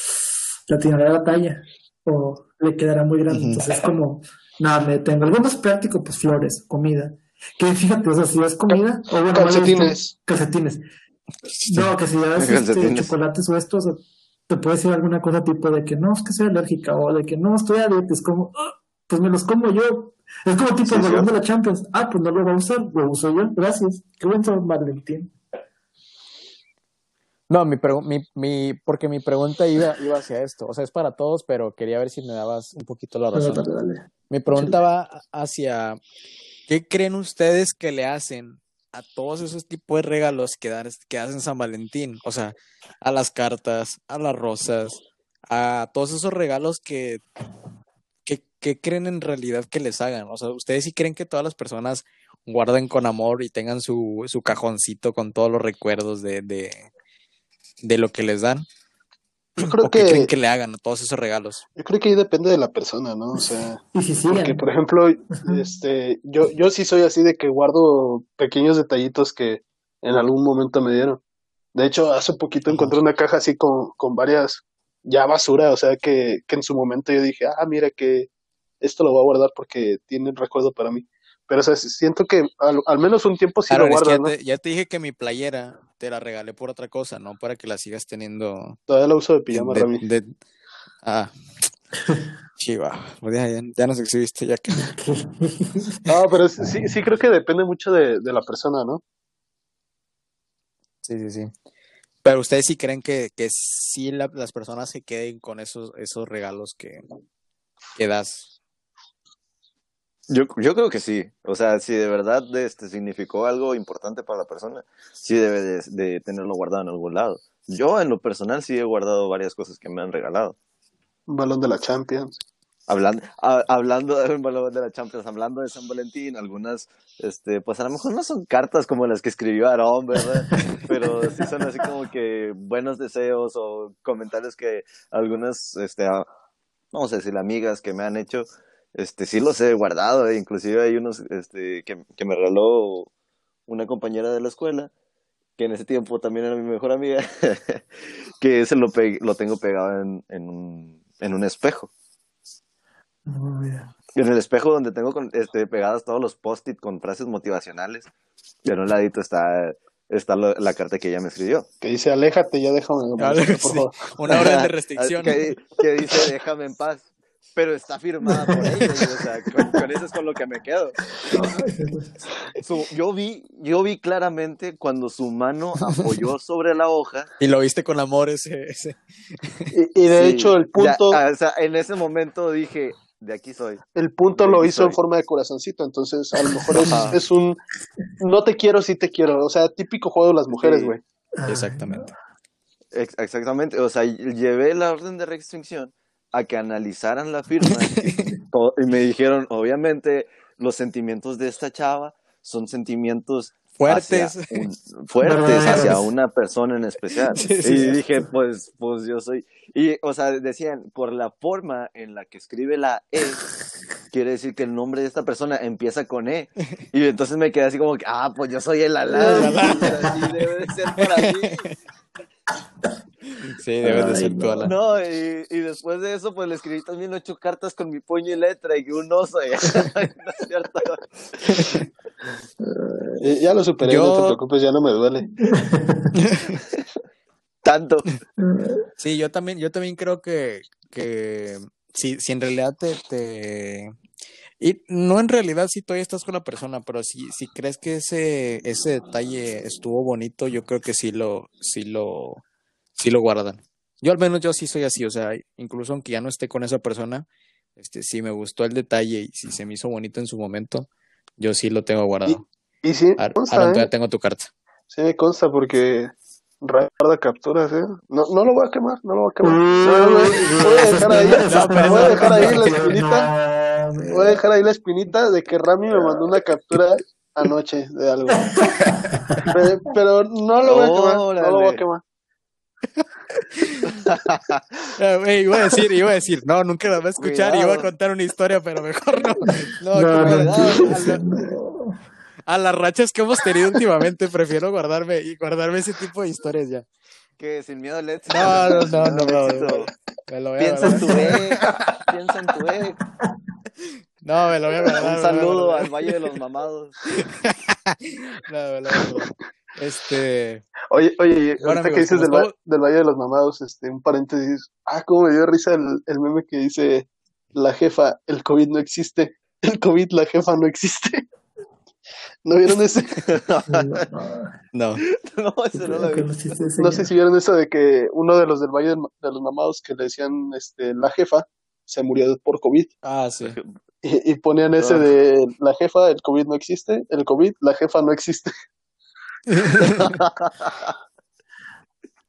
la tirará la talla o le quedará muy grande. Entonces, es como, nada, me tengo algo más práctico, pues flores, comida. Que fíjate, o sea, si es comida, o bueno, Calcetines. calcetines. No, que si ya es este, chocolates o estos, o te puede decir alguna cosa tipo de que no, es que soy alérgica o de que no, estoy a dieta, es como, "Ah, pues me los como yo. Es como tipo Sí, el balón sí. de la Champions. Ah, pues no lo voy a usar, lo uso yo, gracias. Qué buen San Valentín. No, mi, mi, mi, porque mi pregunta iba, iba hacia esto. O sea, es para todos, pero quería ver si me dabas un poquito la Dale, razón. dale, dale. Mi pregunta va hacia, ¿qué creen ustedes que le hacen a todos esos tipos de regalos que, dan, que hacen San Valentín? O sea, a las cartas, a las rosas, a todos esos regalos que, que, que creen en realidad que les hagan. O sea, ¿ustedes sí creen que todas las personas guarden con amor y tengan su, su cajoncito con todos los recuerdos de, de, de lo que les dan? Yo creo ¿O qué creen que, que le hagan a todos esos regalos? yo creo que ahí depende de la persona, ¿no? O sea, porque por ejemplo, este, yo, yo sí soy así de que guardo pequeños detallitos que en algún momento me dieron. De hecho, hace poquito encontré una caja así con, con varias ya basura, o sea que, que en su momento yo dije, ah, mira que esto lo voy a guardar porque tiene un recuerdo para mí. Pero o sea, siento que al, al menos un tiempo sí Claro, lo es que guardas, ya ¿no? te, ya te dije que mi playera te la regalé por otra cosa, no para que la sigas teniendo Todavía la uso de pijama, de- Rami. de- ah, *laughs* chiva, pues ya, ya, ya nos exhibiste ya que *laughs* No, pero sí, sí creo que depende mucho de, de la persona, ¿no? sí, sí, sí. Pero ustedes sí creen que, que sí la- las personas se queden con esos, esos regalos que, que das. Yo, yo creo que sí. O sea, si de verdad este, significó algo importante para la persona, sí debe de, de tenerlo guardado en algún lado. Yo, en lo personal, sí he guardado varias cosas que me han regalado. Un balón de la Champions. Hablando, ha- hablando de un balón de la Champions, hablando de San Valentín, algunas, este, pues a lo mejor no son cartas como las que escribió Aarón, ¿verdad? *laughs* Pero sí son así como que buenos deseos o comentarios que algunas, este, a- vamos a decir, amigas que me han hecho, este, sí los he guardado, e inclusive hay unos, este, que, que me regaló una compañera de la escuela, que en ese tiempo también era mi mejor amiga, *laughs* que ese lo, pe- lo tengo pegado en, en un, en un espejo. En el espejo donde tengo con- este, pegadas todos los post-it con frases motivacionales. Y en un ladito está, está lo- la carta que ella me escribió. Que dice, aléjate, ya déjame *laughs* de molestar, por Sí, favor. Una orden de *laughs* restricción. que, que dice, déjame en paz. Pero está firmada por *laughs* ella. y, o sea, con, con eso es con lo que me quedo. Su- yo, vi, yo vi claramente cuando su mano apoyó *laughs* sobre la hoja. Y lo viste con amor ese, ese. Y, y de Sí, hecho, el punto, ah, o sea, en ese momento dije, de aquí soy. el punto lo hizo en forma de corazoncito, entonces a lo mejor es, es un no te quiero, sí te quiero. O sea, típico juego de las mujeres, Sí. güey. Exactamente. Ex- Exactamente, o sea, llevé la orden de restricción a que analizaran la firma y, *laughs* to- y me dijeron, obviamente, los sentimientos de esta chava son sentimientos Fuertes. hacia un- fuertes hacia una persona en especial. Sí, sí, y sí. dije, pues, pues yo soy. Y, o sea, decían, por la forma en la que escribe la E, quiere decir que el nombre de esta persona empieza con E. Y entonces me quedé así como que, ah, pues yo soy el Alá. *laughs* Así debe de ser para mí. Sí, debes de ser no. tú, Alan. No, y, y después de eso, pues le escribí también ocho cartas con mi puño y letra y un oso. y- *laughs* no es cierto. Eh, ya lo superé, Yo- no te preocupes, ya no me duele. *laughs* Tanto. Sí, yo también, yo también creo que, que si, si en realidad te, te... Y no en realidad si todavía estás con la persona, pero si, si crees que ese, ese detalle estuvo bonito, yo creo que sí lo, sí lo, sí lo guardan. Yo al menos yo sí soy así, o sea, incluso aunque ya no esté con esa persona, este, si me gustó el detalle y si se me hizo bonito en su momento, yo sí lo tengo guardado. Y sí, Ar- consta, Aaron, ¿eh? todavía tengo tu carta. Sí me consta porque guarda capturas, ¿eh? No, no lo voy a quemar, no lo voy a quemar. Uy, Voy a- voy a dejar ahí, voy a dejar ahí la *laughs* cosas, voy a dejar ahí la espinita de que Rami me mandó una captura anoche de algo. Pe- Pero no lo voy a quemar, no lo voy a quemar. *laughs* Ah, güey, iba a decir, iba a decir, no, nunca la voy a escuchar y iba a contar una historia, pero mejor no. *laughs* No, No, como no, a, no, a- no. a las rachas que hemos tenido últimamente, prefiero guardarme y guardarme ese tipo de historias ya. Que sin miedo al éxito. No, no, no, no, no, éxito. Me lo voy a Piensa en guardar. tu ex. Piensa en tu ex. No, me lo voy a guardar. Un saludo al Valle de los Mamados. *laughs* No, me lo voy a guardar. Este, Oye, oye, Bueno, ahorita que dices del, va- del Valle de los Mamados, este, un paréntesis. Ah, cómo me dio risa el, el meme que dice la jefa, el COVID no existe. El COVID, la jefa no existe. *laughs* ¿No vieron ese? *laughs* No, no, No. no, ese no lo vi. no sé si vieron eso de que uno de los del Valle de los Mamados que le decían este, la jefa se murió por COVID. Ah, sí. Y, y ponían ese Ah. de la jefa, el COVID no existe. El COVID, la jefa no existe. *laughs* *laughs*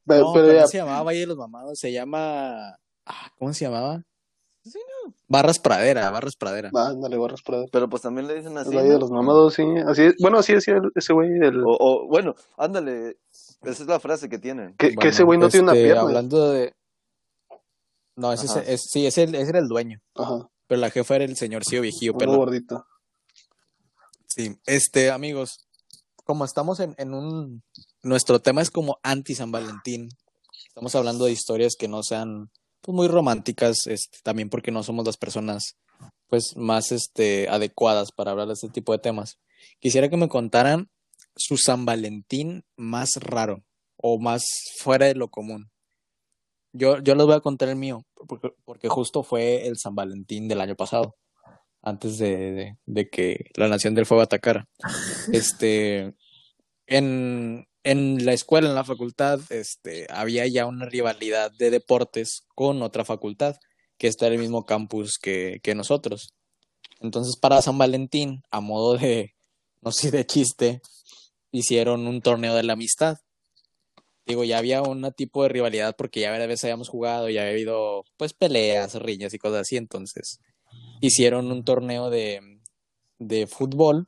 Pero, No, pero pero ya, no se llamaba Valle de los Mamados, se llama. ah, ¿Cómo se llamaba? Barras Pradera, Barras Pradera. ah, ándale, barras ahí. Pero pues también le dicen El así. Valle de ¿no? los Mamados, sí. Así es. Bueno, así decía el- ese güey. El, O, o, bueno, ándale. Esa es la frase que tienen. que, ese güey no tiene una este, pierna. Hablando de. No, ese es, es- sí, ese, ese era el dueño. Ajá, Pero la jefa era el señorcillo viejillo pelón. gordito. Sí, este, amigos, como estamos en, en un, nuestro tema es como anti San Valentín. Estamos hablando de historias que no sean pues, muy románticas, este, también porque no somos las personas pues más este adecuadas para hablar de este tipo de temas. Quisiera que me contaran su San Valentín más raro o más fuera de lo común. Yo, yo les voy a contar el mío, porque, porque justo fue el San Valentín del año pasado antes de, de- de que la Nación del Fuego atacara. *laughs* Este, en, en la escuela, en la facultad, este, había ya una rivalidad de deportes con otra facultad, que está en el mismo campus que, que nosotros. Entonces, para San Valentín, a modo de, no sé, de chiste, hicieron un torneo de la amistad. Digo, ya había un tipo de rivalidad porque ya varias veces habíamos jugado, ya había habido, pues, peleas, riñas y cosas así, entonces hicieron un torneo de, de fútbol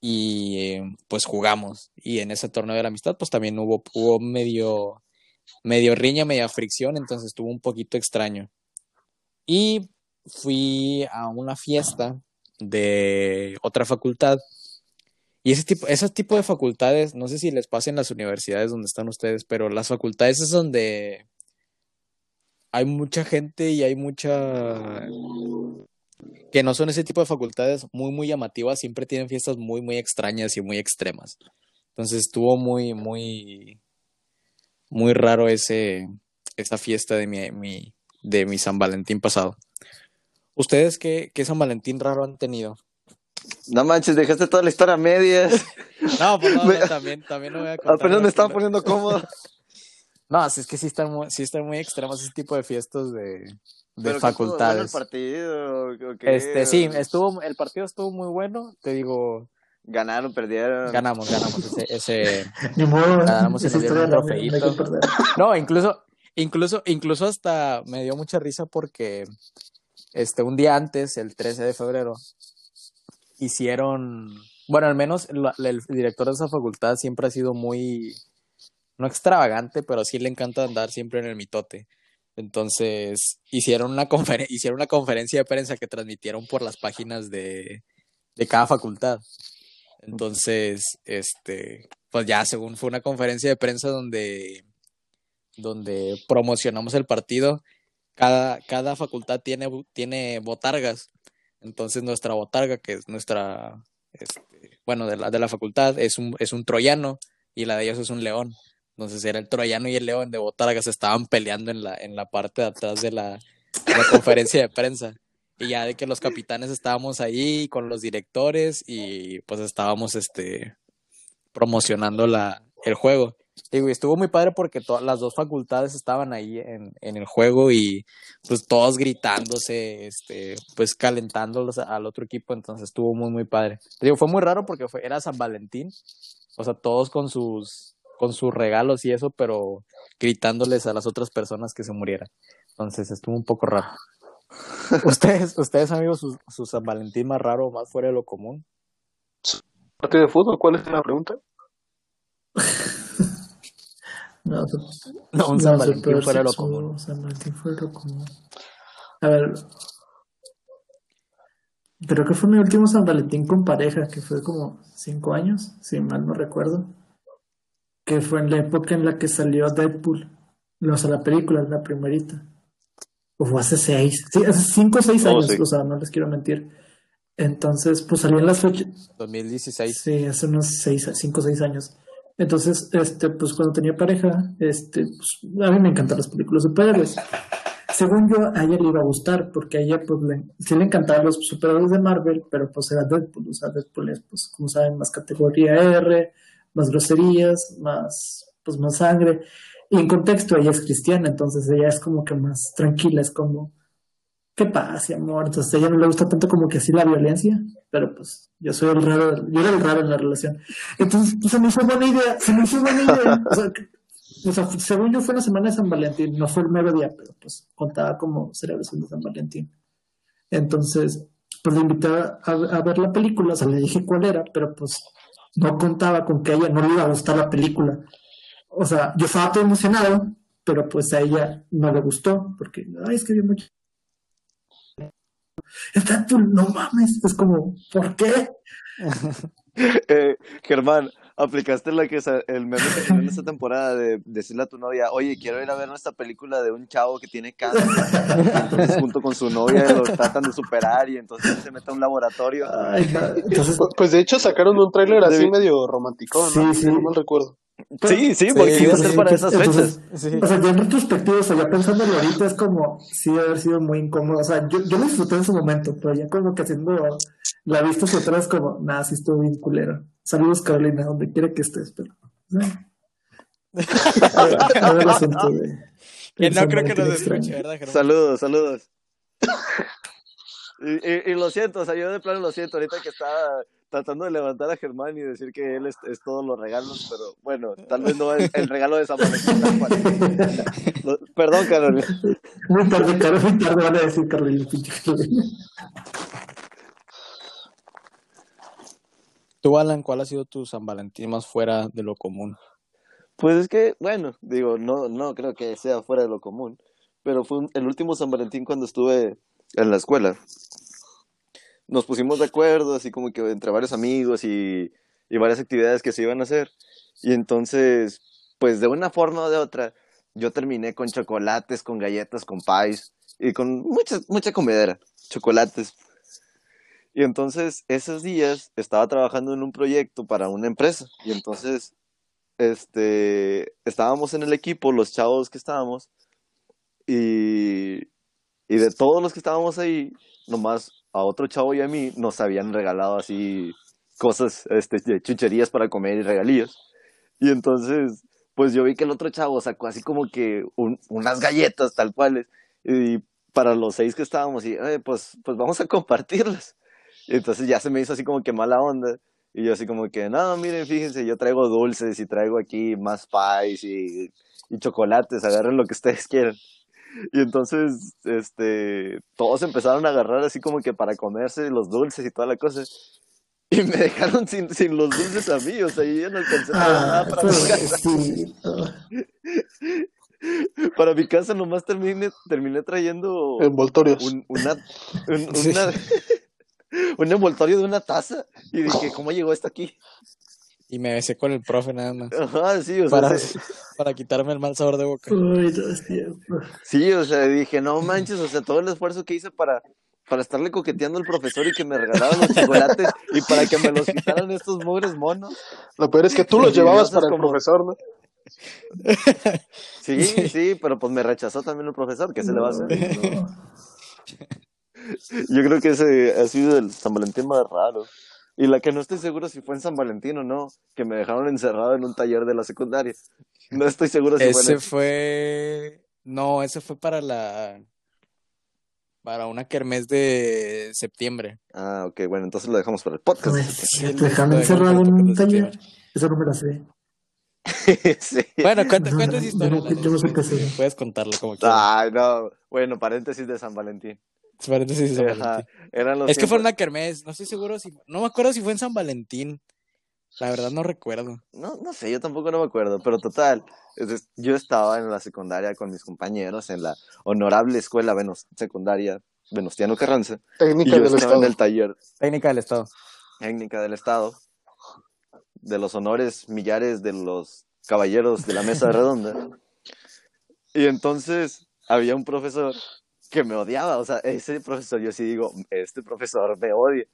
y pues jugamos. Y en ese torneo de la amistad pues también hubo, hubo medio, medio riña, media fricción, entonces estuvo un poquito extraño. Y fui a una fiesta de otra facultad. Y ese tipo, ese tipo de facultades, no sé si les pasa en las universidades donde están ustedes, pero las facultades es donde hay mucha gente y hay mucha que no son ese tipo de facultades muy, muy llamativas, siempre tienen fiestas muy, muy extrañas y muy extremas. Entonces estuvo muy, muy, muy raro ese, esa fiesta de mi, mi- de mi San Valentín pasado. ¿Ustedes qué, qué San Valentín raro han tenido? No manches, dejaste toda la historia a medias. *laughs* No, pues no, Me- no, también, también no voy a contar. Apenas me estaba poniendo cómodo. *laughs* No, sí, es que sí están muy, sí están muy extremas ese tipo de fiestas de, de Pero que estuvo bueno facultades. el partido. Este, sí, estuvo, el partido estuvo muy bueno, te digo, Ganaron, perdieron. ganamos, ganamos ese, ese, *laughs* Ni modo, Ganamos que perder. No, incluso, incluso, incluso hasta me dio mucha risa porque este un día antes, el 13 de febrero, hicieron, bueno, al menos el director de esa facultad siempre ha sido muy, no extravagante, pero sí le encanta andar siempre en el mitote. Entonces, hicieron una *laughs* hicieron una conferencia de prensa que transmitieron por las páginas de, de cada facultad. Entonces, este, pues ya según fue una conferencia de prensa donde, donde promocionamos el partido, cada, cada facultad tiene, tiene botargas. Entonces nuestra botarga, que es nuestra, este, bueno, de la, de la facultad, es un, es un troyano y la de ellos es un león. Entonces era el troyano y el león de botargas estaban peleando en la, en la parte de atrás de la, la conferencia de prensa. Y ya de que los capitanes estábamos ahí con los directores y pues estábamos este promocionando la, el juego. Digo, y estuvo muy padre porque to- las dos facultades estaban ahí en, en el juego y pues todos gritándose, este, pues calentándolos al otro equipo, entonces estuvo muy muy padre. Digo, fue muy raro porque fue, era San Valentín, o sea, todos con sus con sus regalos y eso, pero gritándoles a las otras personas que se murieran. Entonces estuvo un poco raro. *laughs* Ustedes, ustedes amigos, su, su San Valentín más raro, más fuera de lo común. ¿Partido de fútbol? ¿Cuál es la pregunta? *laughs* No, No, un no, San Valentín fuera lo común. San Valentín fuera lo común. A ver. Creo que fue mi último San Valentín con pareja, que fue como cinco años, si mal no recuerdo. Que fue en la época en la que salió Deadpool. No, o sea, la película, la primerita. O fue hace seis. Sí, hace cinco o seis Oh, años, sí. o sea, no les quiero mentir. Entonces, pues salió en las fechas. 2016. Sí, hace unos seis, cinco o seis años. Entonces, este, pues cuando tenía pareja, este, pues, a mí me encantan las películas de superhéroes. Según yo, a ella le iba a gustar, porque a ella, pues, le, sí le encantaban los superhéroes de Marvel, pero pues era Deadpool, o sea, Deadpool es, pues, como saben, más categoría R, más groserías, más, pues, más sangre. Y en contexto, ella es cristiana, entonces ella es como que más tranquila, es como, ¿qué pasa, amor? Entonces a ella no le gusta tanto como que así la violencia, pero pues yo soy el raro, yo era el raro en la relación. Entonces, pues se me hizo buena idea, se me hizo buena idea. O sea, que- o sea, según yo fue la semana de San Valentín, no fue el mero día, pero pues contaba como celebración de San Valentín. Entonces, pues le invité a, a ver la película, o sea, le dije cuál era, pero pues no contaba con que a ella no le iba a gustar la película. O sea, yo estaba todo emocionado, pero pues a ella no le gustó, porque, ay, es que vi mucho. Está tú, no mames, es como, ¿por qué? *laughs* Eh, Germán, aplicaste la que el meme que en esta temporada de decirle a tu novia, oye, quiero ir a ver nuestra película de un chavo que tiene cáncer. Entonces junto con su novia lo tratan de superar y entonces se mete a un laboratorio. Ay, no, entonces, Pu- Pues de hecho sacaron un tráiler así medio romántico, ¿no? Sí, no mal recuerdo. Sí, sí, Sí, porque iba a ser sí, para esas entonces, fechas. Sí. O sea, ya en retrospectiva, o sea, ya pensándolo ahorita es como, sí, debe haber sido muy incómodo. O sea, yo, yo lo disfruté en su momento, pero ya como que haciendo la vista hacia atrás, como, nada, sí estuvo bien culero. Saludos, Carolina, donde quiera que estés, pero. A ver el asunto de. Que no creo que nos escuche, ¿verdad, Germán? Saludos, saludos. *laughs* Y, y- y lo siento, o sea, yo de plano lo siento, ahorita que estaba tratando de levantar a Germán y decir que él es, es todos los regalos, pero bueno, tal vez no *laughs* es el regalo de San Valentín. Perdón, Carolina. Muy tarde, Carol, muy tarde van a decir Carolina. Tú, Alan, ¿cuál ha sido tu San Valentín más fuera de lo común? Pues es que, bueno, digo, no, no creo que sea fuera de lo común, pero fue un- el último San Valentín cuando estuve en la escuela. Nos pusimos de acuerdo, así como que entre varios amigos y, y varias actividades que se iban a hacer. Y entonces, pues de una forma o de otra, yo terminé con chocolates, con galletas, con pies y con mucha, mucha comedera, chocolates. Y entonces, esos días estaba trabajando en un proyecto para una empresa. Y entonces este, estábamos en el equipo, los chavos que estábamos, y, y de todos los que estábamos ahí, nomás a otro chavo y a mí nos habían regalado así cosas, este, chucherías para comer y regalías. Y entonces, pues yo vi que el otro chavo sacó así como que un- unas galletas tal cuales, y para los seis que estábamos, y "Eh, pues, pues vamos a compartirlas. Y entonces ya se me hizo así como que mala onda. Y yo así como que, no, miren, fíjense, yo traigo dulces y traigo aquí más pies y, y chocolates, agarren lo que ustedes quieran. Y entonces, este, todos empezaron a agarrar así como que para comerse los dulces y toda la cosa. Y me dejaron sin, sin los dulces a mí, o sea, yo ya no alcancé nada Ah, para mi casa. Para mi casa nomás terminé, terminé trayendo Envoltorios. un, una, un, Sí. una- *laughs* un envoltorio de una taza. Y dije, ¿cómo llegó esto aquí? Y me besé con el profe nada más. Ajá, sí, o sea, Para, quitarme el mal sabor de boca. Uy, no. Sí, o sea, dije, no manches, o sea, todo el esfuerzo que hice para, para estarle coqueteando al profesor y que me regalaran los chocolates y para que me los quitaran estos mugres monos. Lo peor es que tú los Sí, llevabas para el como- profesor, ¿no? Sí, sí, pero pues me rechazó también el profesor, ¿qué se le va a hacer? No. Yo creo que ese ha sido el San Valentín más raro. Y la que no estoy seguro si fue en San Valentín o no, que me dejaron encerrado en un taller de la secundaria. No estoy seguro si fue en Ese ese. fue. No, ese fue para la. Para una kermés de septiembre. Ah, ok, bueno, entonces lo dejamos para el podcast. Uy, Sí, te lo encerrado en un taller. Eso no me la sé. *laughs* sí. Bueno, cuenta, No, cuenta no, esa historia. yo no- yo no sé qué. Puedes contarlo como quieras. Ay, no. Bueno, paréntesis de San Valentín. Paréntesis de San Ajá, Valentín. Eran los Es que fue una kermés, no estoy seguro si. No me acuerdo si fue en San Valentín. La verdad no recuerdo. No, no sé, yo tampoco no me acuerdo, pero total, yo estaba en la secundaria con mis compañeros en la honorable escuela Venos, secundaria Venustiano Carranza, y Técnica yo del estaba Estado. en el taller Técnica del Estado. técnica del Estado, de los honores millares de los caballeros de la mesa redonda, y entonces había un profesor que me odiaba, o sea, ese profesor, yo sí digo, este profesor me odia,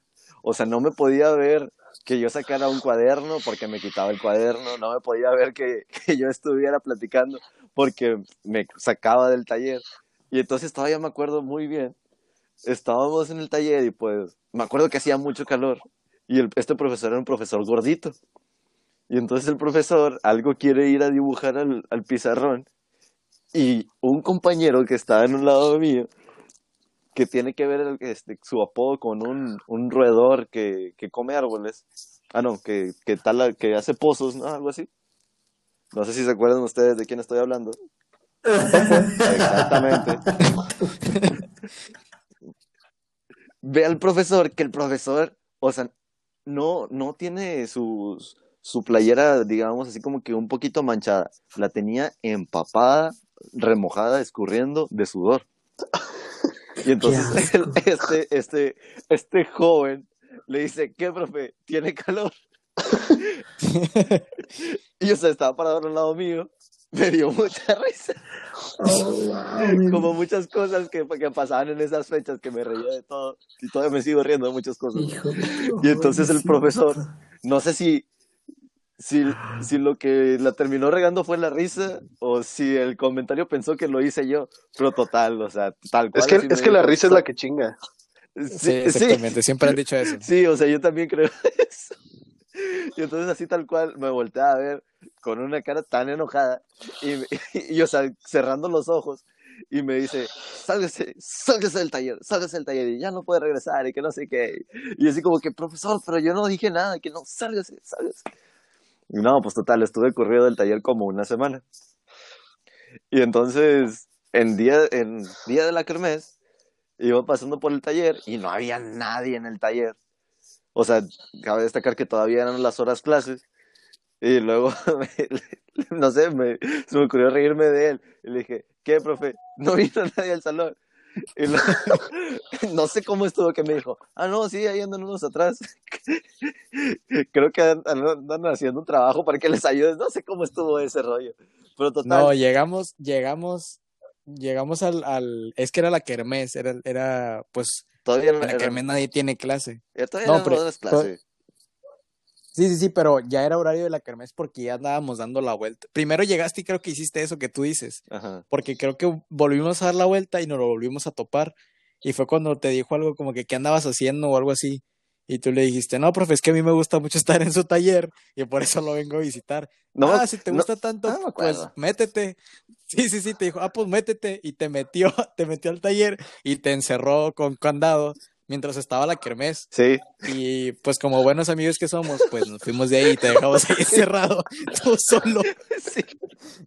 o sea, no me podía ver que yo sacara un cuaderno porque me quitaba el cuaderno, no me podía ver que, yo estuviera platicando porque me sacaba del taller. Y entonces todavía me acuerdo muy bien, estábamos en el taller y pues me acuerdo que hacía mucho calor y este profesor era un profesor gordito. Y entonces el profesor algo quiere ir a dibujar al pizarrón y un compañero que estaba en un lado mío que tiene que ver el- este, su apodo con un, un roedor que, que come árboles. Ah, no, que, que, tala- que hace pozos, ¿no? Algo así. No sé si se acuerdan ustedes de quién estoy hablando. Exactamente. Ve al profesor, que el profesor, o sea, no, no tiene sus, su playera, digamos, así como que un poquito manchada. La tenía empapada, remojada, escurriendo de sudor. Y entonces el- este, este, este joven le dice, ¿qué, profe? ¿Tiene calor? y yo, estaba parado a un lado mío. Me dio mucha risa. Oh, wow, Como muchas cosas que, que pasaban en esas fechas que me reía de todo. Y todavía me sigo riendo de muchas cosas. Hijo Y entonces el profesor-. No sé si, si, si lo que la terminó regando fue la risa o si el comentario pensó que lo hice yo. Pero total, o sea, tal cual. Es que, es que la risa es la que chinga. Sí, Sí, sí, exactamente. Siempre han dicho eso. sí, o sea, yo también creo *laughs* eso. Y entonces así tal cual me volteé a ver con una cara tan enojada y, *laughs* y, o sea, cerrando los ojos y me dice, sálgase, sálgase del taller, sálgase del taller y ya no puede regresar y que no sé qué. Y así como que, profesor, pero yo no dije nada, que no, sálgase, sálgase. No, pues total, estuve corrido del taller como una semana. Y entonces, en día, en día de la kermés, iba pasando por el taller y no había nadie en el taller. O sea, cabe destacar que todavía eran las horas clases. Y luego, *laughs* me- no sé, me, se me ocurrió reírme de él. Y le dije, ¿qué, profe? No vino *laughs* nadie al salón. *laughs* No sé cómo estuvo que me dijo, ah, no, sí, ahí andan unos atrás. *laughs* Creo que andan, haciendo un trabajo para que les ayudes. No sé cómo estuvo ese rollo. Pero total, No, llegamos, llegamos, llegamos al, al, es que era la kermés, era, era, pues, todavía no la era- kermés nadie tiene clase. todavía no, pero- clases. Sí, sí, sí, pero ya era horario de la kermés porque ya andábamos dando la vuelta. Primero llegaste y creo que hiciste eso que tú dices, Ajá. porque creo que volvimos a dar la vuelta y nos lo volvimos a topar. Y fue cuando te dijo algo como que qué andabas haciendo o algo así. Y tú le dijiste, no, profe, es que a mí me gusta mucho *laughs* estar en su taller y por eso lo vengo a visitar. No, ah, si te no- gusta tanto, no pues métete. Sí, sí, sí, te dijo, ah, pues métete. Y te metió, *laughs* te metió al taller y te encerró con candado mientras estaba la kermés. Sí, Y pues como buenos amigos que somos, pues nos fuimos de ahí y te dejamos ahí *laughs* encerrado, *laughs* tú solo. sí.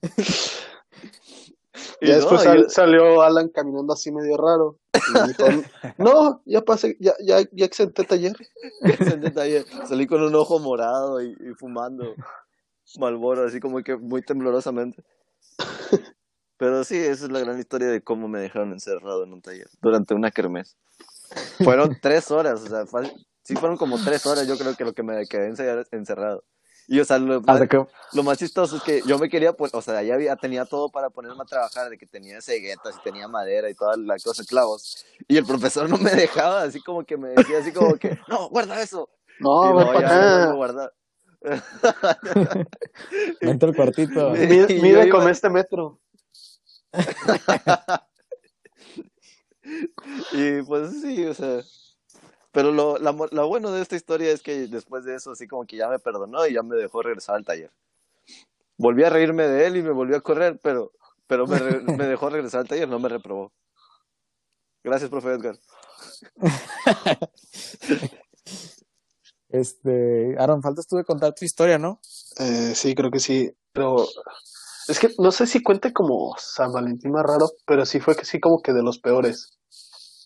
*laughs* Y Y no, después yo- salió Alan caminando así medio raro. Y dijo, no, ya pasé, ya, ya, ya exenté taller. El detalle. Salí con un ojo morado y, y fumando Malboro, así como que muy temblorosamente. Pero sí, esa es la gran historia de cómo me dejaron encerrado en un taller durante una kermés. Fueron tres horas, o sea, fue- sí fueron como tres horas, yo creo que lo que me quedé encer- encerrado. Y, o sea, lo, Hasta que, lo más chistoso es que yo me quería, pues, o sea, ya había, tenía todo para ponerme a trabajar, de que tenía ceguetas y tenía madera y toda la cosa, clavos. Y el profesor no me dejaba, así como que me decía, así como que, no, guarda eso. No, no, para ya, ya lo acá. voy a guardar. *laughs* vente al cuartito. *laughs* Me- Mide, yo con este metro. *laughs* Y pues sí, o sea. Pero lo, la lo bueno de esta historia es que después de eso, así como que ya me perdonó y ya me dejó regresar al taller. Volví a reírme de él y me volvió a correr, pero, pero me, re- *laughs* me dejó regresar al taller, no me reprobó. Gracias, profe Edgar. *laughs* Este, Aaron, faltas tú de contar tu historia, ¿no? Eh, sí, creo que sí. Pero es que no sé si cuente como San Valentín más raro, pero sí fue que sí como que de los peores.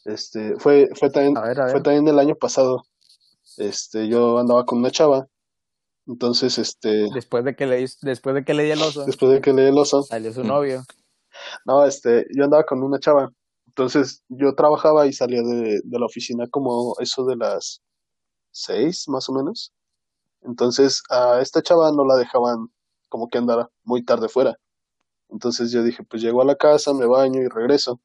Este, fue, fue también, A ver, a ver. fue también el año pasado. Este, yo andaba con una chava. Entonces, este, Después de que le, después de que le di el oso, después de que leí el oso, salió su novio. *clears throat* no, este, yo andaba con una chava. Entonces, yo trabajaba y salía de, de la oficina como eso de las seis, más o menos. Entonces, a esta chava no la dejaban como que andara muy tarde fuera. Entonces yo dije, pues llego a la casa, me baño y regreso.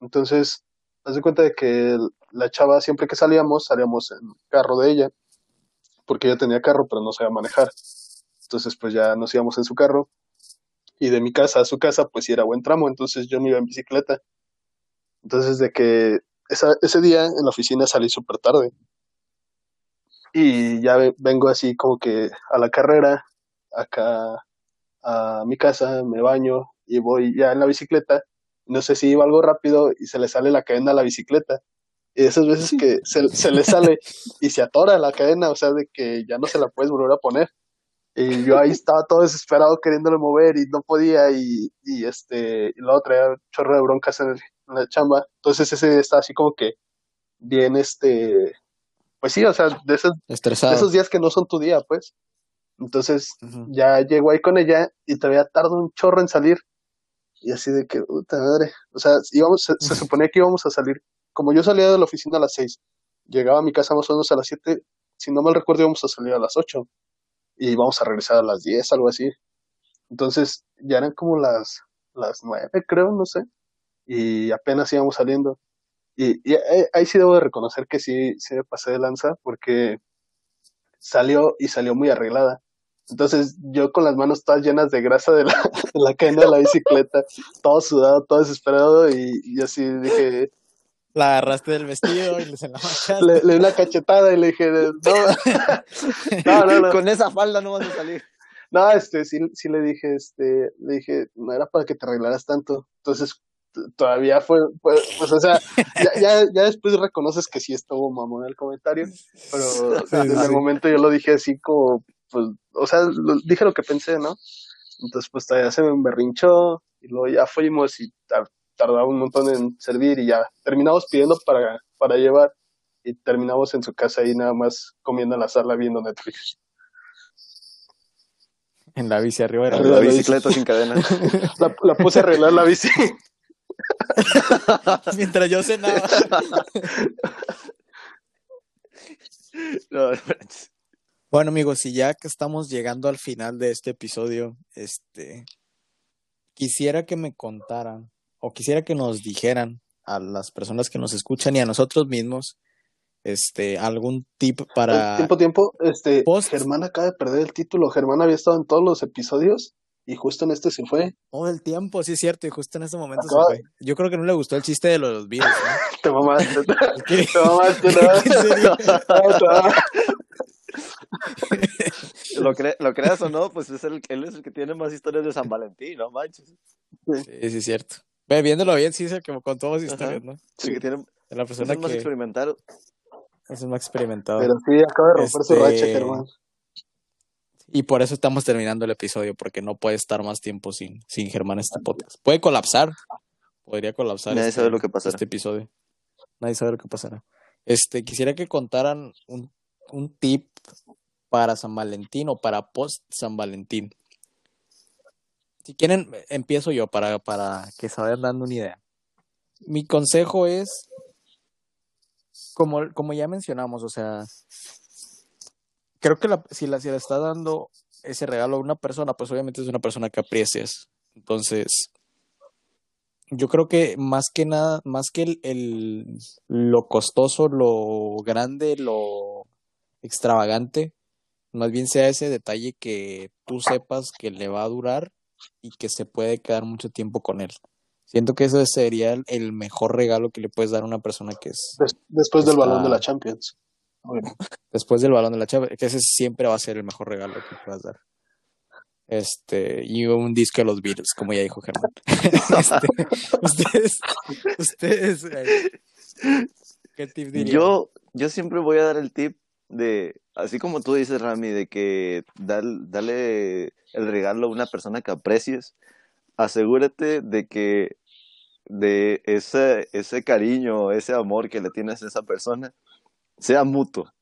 Entonces, haz de cuenta de que la chava, siempre que salíamos, salíamos en carro de ella. porque ella tenía carro, pero no sabía manejar. Entonces, pues ya nos íbamos en su carro. Y de mi casa a su casa, pues sí era buen tramo, entonces yo me iba en bicicleta. Entonces, de que esa, ese día en la oficina salí súper tarde. Y ya ve- vengo así como que a la carrera, acá a mi casa, me baño y voy ya en la bicicleta. No sé si iba algo rápido y se le sale la cadena a la bicicleta. Y esas veces que se, se le sale y se atora la cadena, o sea, de que ya no se la puedes volver a poner. Y yo ahí estaba todo desesperado queriéndole mover y no podía y, y este, y luego traía un chorro de broncas en, el- en la chamba. Entonces ese día estaba así como que bien, este, pues sí, o sea, de esos, de esos días que no son tu día, pues. Entonces ya llego ahí con ella y todavía tardo un chorro en salir. Y así de que, puta madre. O sea, íbamos, se, se suponía que íbamos a salir. Como yo salía de la oficina a las seis, llegaba a mi casa más o menos a las siete. Si no mal recuerdo, íbamos a salir a las ocho. Y íbamos a regresar a las diez, algo así. Entonces, ya eran como las, las nueve, creo, no sé. Y apenas íbamos saliendo. Y, y eh, ahí sí debo de reconocer que sí, sí me pasé de lanza, porque salió y salió muy arreglada. Entonces yo con las manos todas llenas de grasa de la, *laughs* de la cadena de la bicicleta, todo sudado, todo desesperado y, y así dije, La agarraste del vestido y se la manchaste. le, le di una cachetada y le dije, no, *laughs* no, no, no, Con esa falda no vas a salir. no, este, sí, sí le dije, este, le dije, no era para que te arreglaras tanto. Entonces todavía fue, fue pues o sea, ya, ya, ya después reconoces que sí estuvo mamón el comentario, pero desde el momento yo lo dije así como, pues, o sea, lo- dije lo que pensé, ¿no? Entonces, pues todavía se me berrinchó y luego ya fuimos y tar- tardaba un montón en servir y ya terminamos pidiendo para, para llevar y terminamos en su casa ahí nada más comiendo en la sala viendo Netflix. En la bici arriba de la bicicleta sin cadena. *laughs* La, la puse a arreglar la bici. *laughs* Mientras yo cenaba. *laughs* No. Bueno, amigos, y ya que estamos llegando al final de este episodio, este quisiera que me contaran o quisiera que nos dijeran a las personas que nos escuchan y a nosotros mismos este algún tip para Tiempo, tiempo. Este, Post. Germán acaba de perder el título. Germán había estado en todos los episodios y justo en este se fue. todo el tiempo, sí es cierto, y justo en este momento Acaba- se fue. Yo creo que no le gustó el chiste de los virus, ¿no? *laughs* Te mamaste. *laughs* Te mamaste, *laughs* ¿no? ¿En serio? No, te mamaste. *laughs* Lo, cre- lo creas o no, pues es el, él es el que tiene más historias de San Valentín, no manches. Sí, sí es cierto. Ve, viéndolo bien, sí es el que contó más historias, Ajá. ¿no? Sí, que tiene, De la es persona el más que experimentado. es el más experimentado. Pero sí, acaba de romper su Este- racha, Germán. Y por eso estamos terminando el episodio, porque no puede estar más tiempo sin, sin Germán este podcast. Puede colapsar. Podría colapsar Nadie este, sabe lo que pasará. este episodio. Nadie sabe lo que pasará. Este, quisiera que contaran un, un tip para San Valentín o para post San Valentín. Si quieren, empiezo yo para, para que se vayan dando una idea. Mi consejo es, como, como ya mencionamos, o sea, creo que la- si, la, si le está dando ese regalo a una persona, pues obviamente es una persona que aprecias. Entonces, yo creo que más que nada, más que el- lo costoso, lo grande, lo extravagante, más bien sea ese detalle que tú sepas que le va a durar y que se puede quedar mucho tiempo con él. Siento que ese sería el, mejor regalo que le puedes dar a una persona que es Des- después del Está- balón de la Champions. Bueno, *laughs* después del balón de la chava, que ese siempre va a ser el mejor regalo que puedas dar. Este, y un disco de los Beatles, como ya dijo Germán. *laughs* Este, *laughs* ustedes, ustedes, ¿qué tip dirían? Yo, yo siempre voy a dar el tip de, así como tú dices, Rami, de que dal- dale el regalo a una persona que aprecies, asegúrate de que de ese, ese cariño, ese amor que le tienes a esa persona, sea mutuo.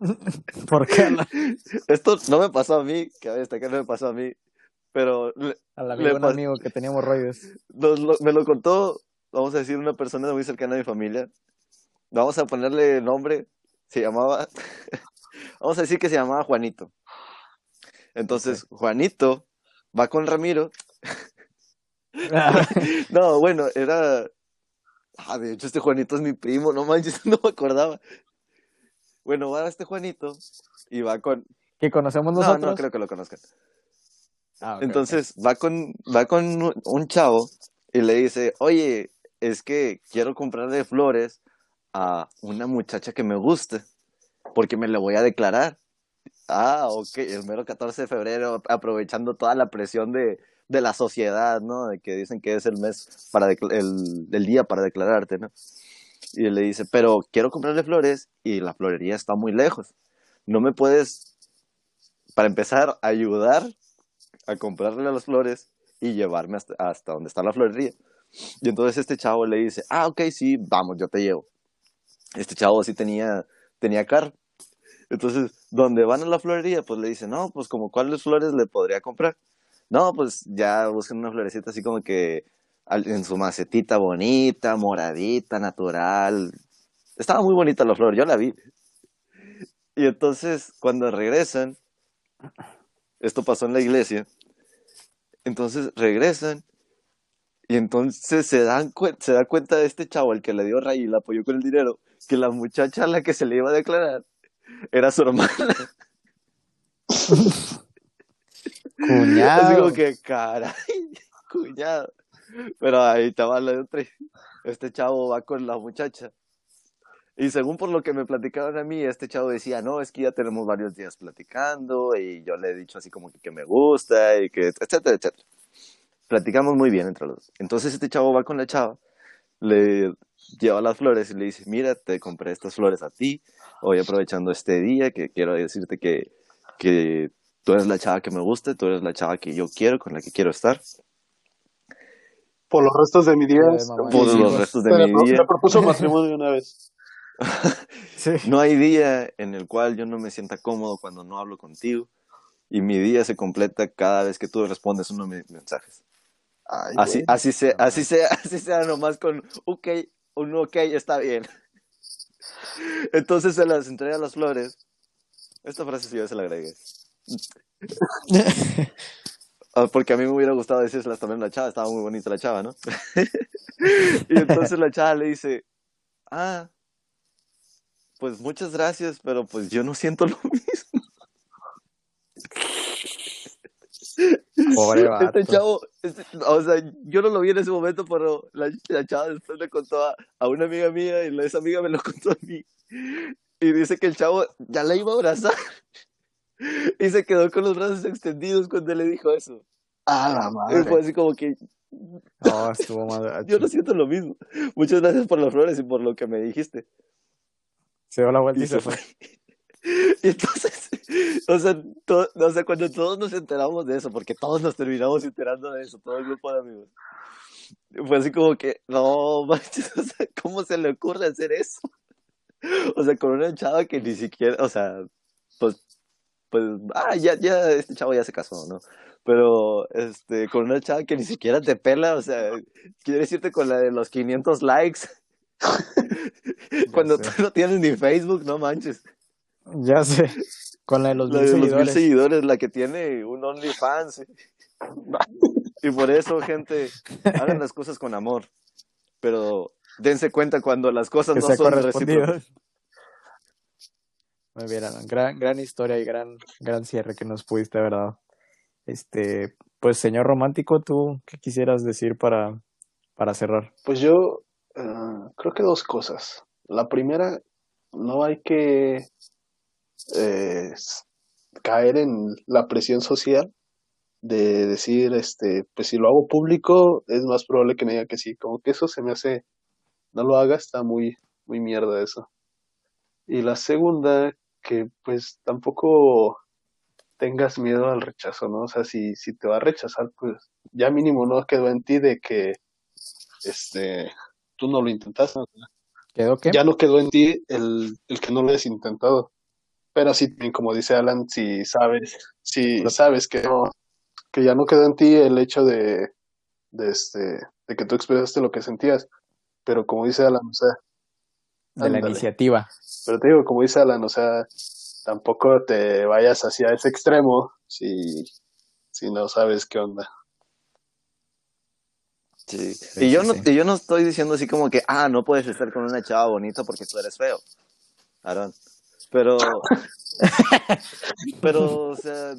*laughs* ¿Por qué no? *laughs* Esto no me pasó a mí, que a destacar no me pasó a mí, pero le- Al amigo, Le un amigo que teníamos rollos. nos lo- me lo contó, vamos a decir, una persona muy cercana a mi familia. Vamos a ponerle nombre, se llamaba, *laughs* vamos a decir que se llamaba Juanito. Entonces, Juanito va con Ramiro. *laughs* No, bueno, era... Ah, de hecho, este Juanito es mi primo, no manches, *laughs* no me acordaba. Bueno, va este Juanito y va con... ¿Que conocemos No, nosotros? no creo que lo conozcan. Ah, Entonces va con, va con un chavo y le dice, oye, es que quiero comprarle flores a una muchacha que me guste, porque me la voy a declarar. Ah, ok, el mero 14 de febrero, aprovechando toda la presión de, de la sociedad, ¿no? De que dicen que es el mes para el, el día para declararte, ¿no? Y le dice, pero quiero comprarle flores y la florería está muy lejos. ¿No me puedes, para empezar, ayudar a comprarle las flores y llevarme hasta, hasta donde está la florería. Y entonces este chavo le dice, ah, ok, sí, vamos, yo te llevo. Este chavo sí tenía, tenía carro. Entonces, donde van a la florería, pues le dice, no, pues como cuáles flores le podría comprar. No, pues ya buscan una florecita así como que en su macetita bonita, moradita, natural. Estaba muy bonita la flor, yo la vi. Y entonces, cuando regresan, esto pasó en la iglesia, entonces regresan y entonces se, dan se da cuenta de este chavo, el que le dio ray y le apoyó con el dinero, que la muchacha a la que se le iba a declarar era su hermana. *laughs* Cuñado. Así como que, caray, *laughs* cuñado. Pero ahí estaba la otra. Este chavo va con la muchacha. Y según por lo que me platicaron a mí, este chavo decía, no, es que ya tenemos varios días platicando y yo le he dicho así como que, que me gusta y que, etcétera, etcétera. Platicamos muy bien entre los dos. Entonces este chavo va con la chava, le lleva las flores y le dice, mira, te compré estas flores a ti, hoy aprovechando este día que quiero decirte que, que tú eres la chava que me gusta, tú eres la chava que yo quiero, con la que quiero estar. Por los restos de mi día. Por los restos de mi día. me propuso matrimonio una vez. *laughs* Sí. No hay día en el cual yo no me sienta cómodo cuando no hablo contigo. Y mi día se completa cada vez que tú respondes uno de mis mensajes. Ay, Así, güey. así sea, así sea, *laughs* así sea nomás con ok, un ok está bien. Entonces se las entrega las flores. Esta frase sí yo se la agregué. *laughs* Ah, Porque a mí me hubiera gustado decírselas también a la chava, estaba muy bonita la chava, ¿no? *laughs* y entonces la chava le dice, ah, pues muchas gracias, pero pues yo no siento lo mismo. Pobre vato. Este chavo, este- o sea, yo no lo vi en ese momento, pero la, la chava después le contó a, a una amiga mía y esa amiga me lo contó a mí. Y dice que el chavo ya la iba a abrazar. *laughs* Y se quedó con los brazos extendidos cuando le dijo eso. Ah, la Y madre. fue así como que No, estuvo gacho. yo no siento lo mismo. Muchas gracias por las flores y por lo que me dijiste. Se dio la vuelta y, Y se se fue. *laughs* Y entonces, o sea, to- o sea, cuando todos nos enteramos de eso, porque todos nos terminamos enterando de eso, todo el grupo de amigos, fue así como que, no, manches, *laughs* o sea, ¿cómo se le ocurre hacer eso? *laughs* O sea, con una chava que ni siquiera, o sea, pues, pues, ah, ya, ya, este chavo ya se casó, ¿no? Pero, este, con una chava que ni siquiera te pela, o sea, quiere decirte con la de los 500 likes. Cuando tú no tienes ni Facebook, no manches. Ya sé. Con la de los La mil de los mil seguidores. seguidores, la que tiene un OnlyFans. Y por eso, gente, hagan las cosas con amor. Pero dense cuenta cuando las cosas que no son recíprocas. Muy bien, Alan. Gran, gran historia y gran, gran cierre que nos pudiste haber dado. Este, pues, señor romántico, ¿tú qué quisieras decir para, para cerrar? Pues yo ah, creo que dos cosas. La primera, no hay que eh, caer en la presión social de decir, este, pues si lo hago público, es más probable que me diga que sí. Como que eso se me hace, no lo haga, está muy, muy mierda eso. Y la segunda, que pues tampoco tengas miedo al rechazo, ¿no? O sea, si, si te va a rechazar, pues ya mínimo no quedó en ti de que, este, tú no lo intentaste. ¿Quedó qué? ya no quedó en ti el, el que no lo hayas intentado. Pero sí, como dice Alan, si sabes, si sabes que no, que ya no quedó en ti el hecho de, de este, de que tú expresaste lo que sentías. Pero como dice Alan, o sea, de la iniciativa. pero te digo, como dice Alan, o sea, tampoco te vayas hacia ese extremo si, si no sabes qué onda. Sí. Sí, y, yo sí, no, sí. y yo no estoy diciendo así como que, ah, no puedes estar con una chava bonita porque tú eres feo. Aarón. Pero, *laughs* pero, o sea,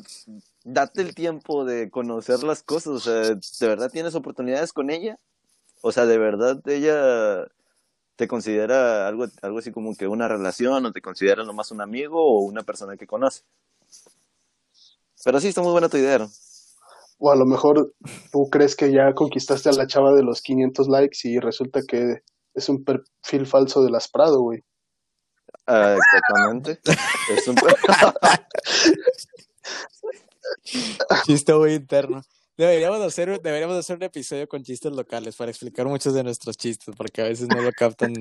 date el tiempo de conocer las cosas, o sea, ¿de verdad tienes oportunidades con ella? O sea, ¿de verdad ella te considera algo, algo así como que una relación o te considera nomás un amigo o una persona que conoce? Pero sí, está muy buena tu idea. ¿no? O a lo mejor tú crees que ya conquistaste a la chava de los 500 likes y resulta que es un perfil falso de las Prado, güey. Ah, exactamente. es un... *laughs* Chiste muy interno. Deberíamos hacer, deberíamos hacer un episodio con chistes locales para explicar muchos de nuestros chistes, porque a veces no lo captan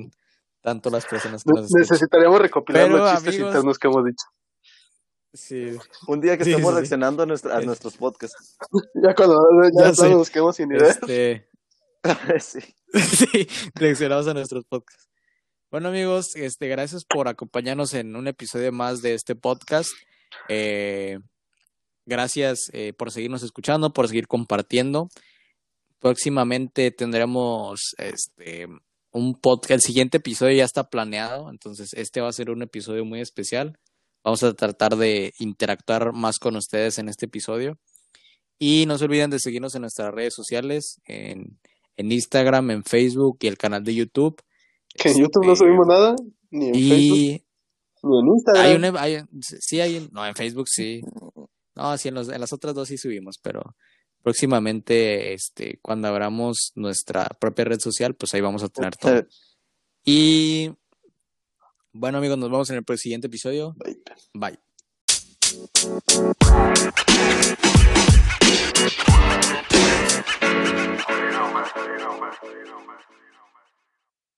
tanto las personas que nos escuchan. Necesitaríamos recopilar Pero, los chistes amigos- internos que hemos dicho. Sí. Un día que Sí, estemos sí, sí. reaccionando a, nuestra- a Es- nuestros podcasts. *laughs* Ya cuando ya, Ya nos quedamos sin idea. Este, *laughs* sí. sí, reaccionamos a nuestros podcasts. Bueno, amigos, este, gracias por acompañarnos en un episodio más de este podcast. Eh, gracias eh, por seguirnos escuchando, por seguir compartiendo. Próximamente tendremos este un podcast. El siguiente episodio ya está planeado, entonces este va a ser un episodio muy especial. Vamos a tratar de interactuar más con ustedes en este episodio. Y no se olviden de seguirnos en nuestras redes sociales, en, en Instagram, en Facebook y el canal de YouTube. Que en YouTube no Este, subimos nada, ni en Facebook, ni en Instagram. hay un, hay, sí hay, no, en Facebook sí. No, sí, en, los, en las otras dos sí subimos, pero próximamente, este, cuando abramos nuestra propia red social, pues ahí vamos a tener todo. Y bueno, amigos, nos vemos en el siguiente episodio. Bye. Freedom.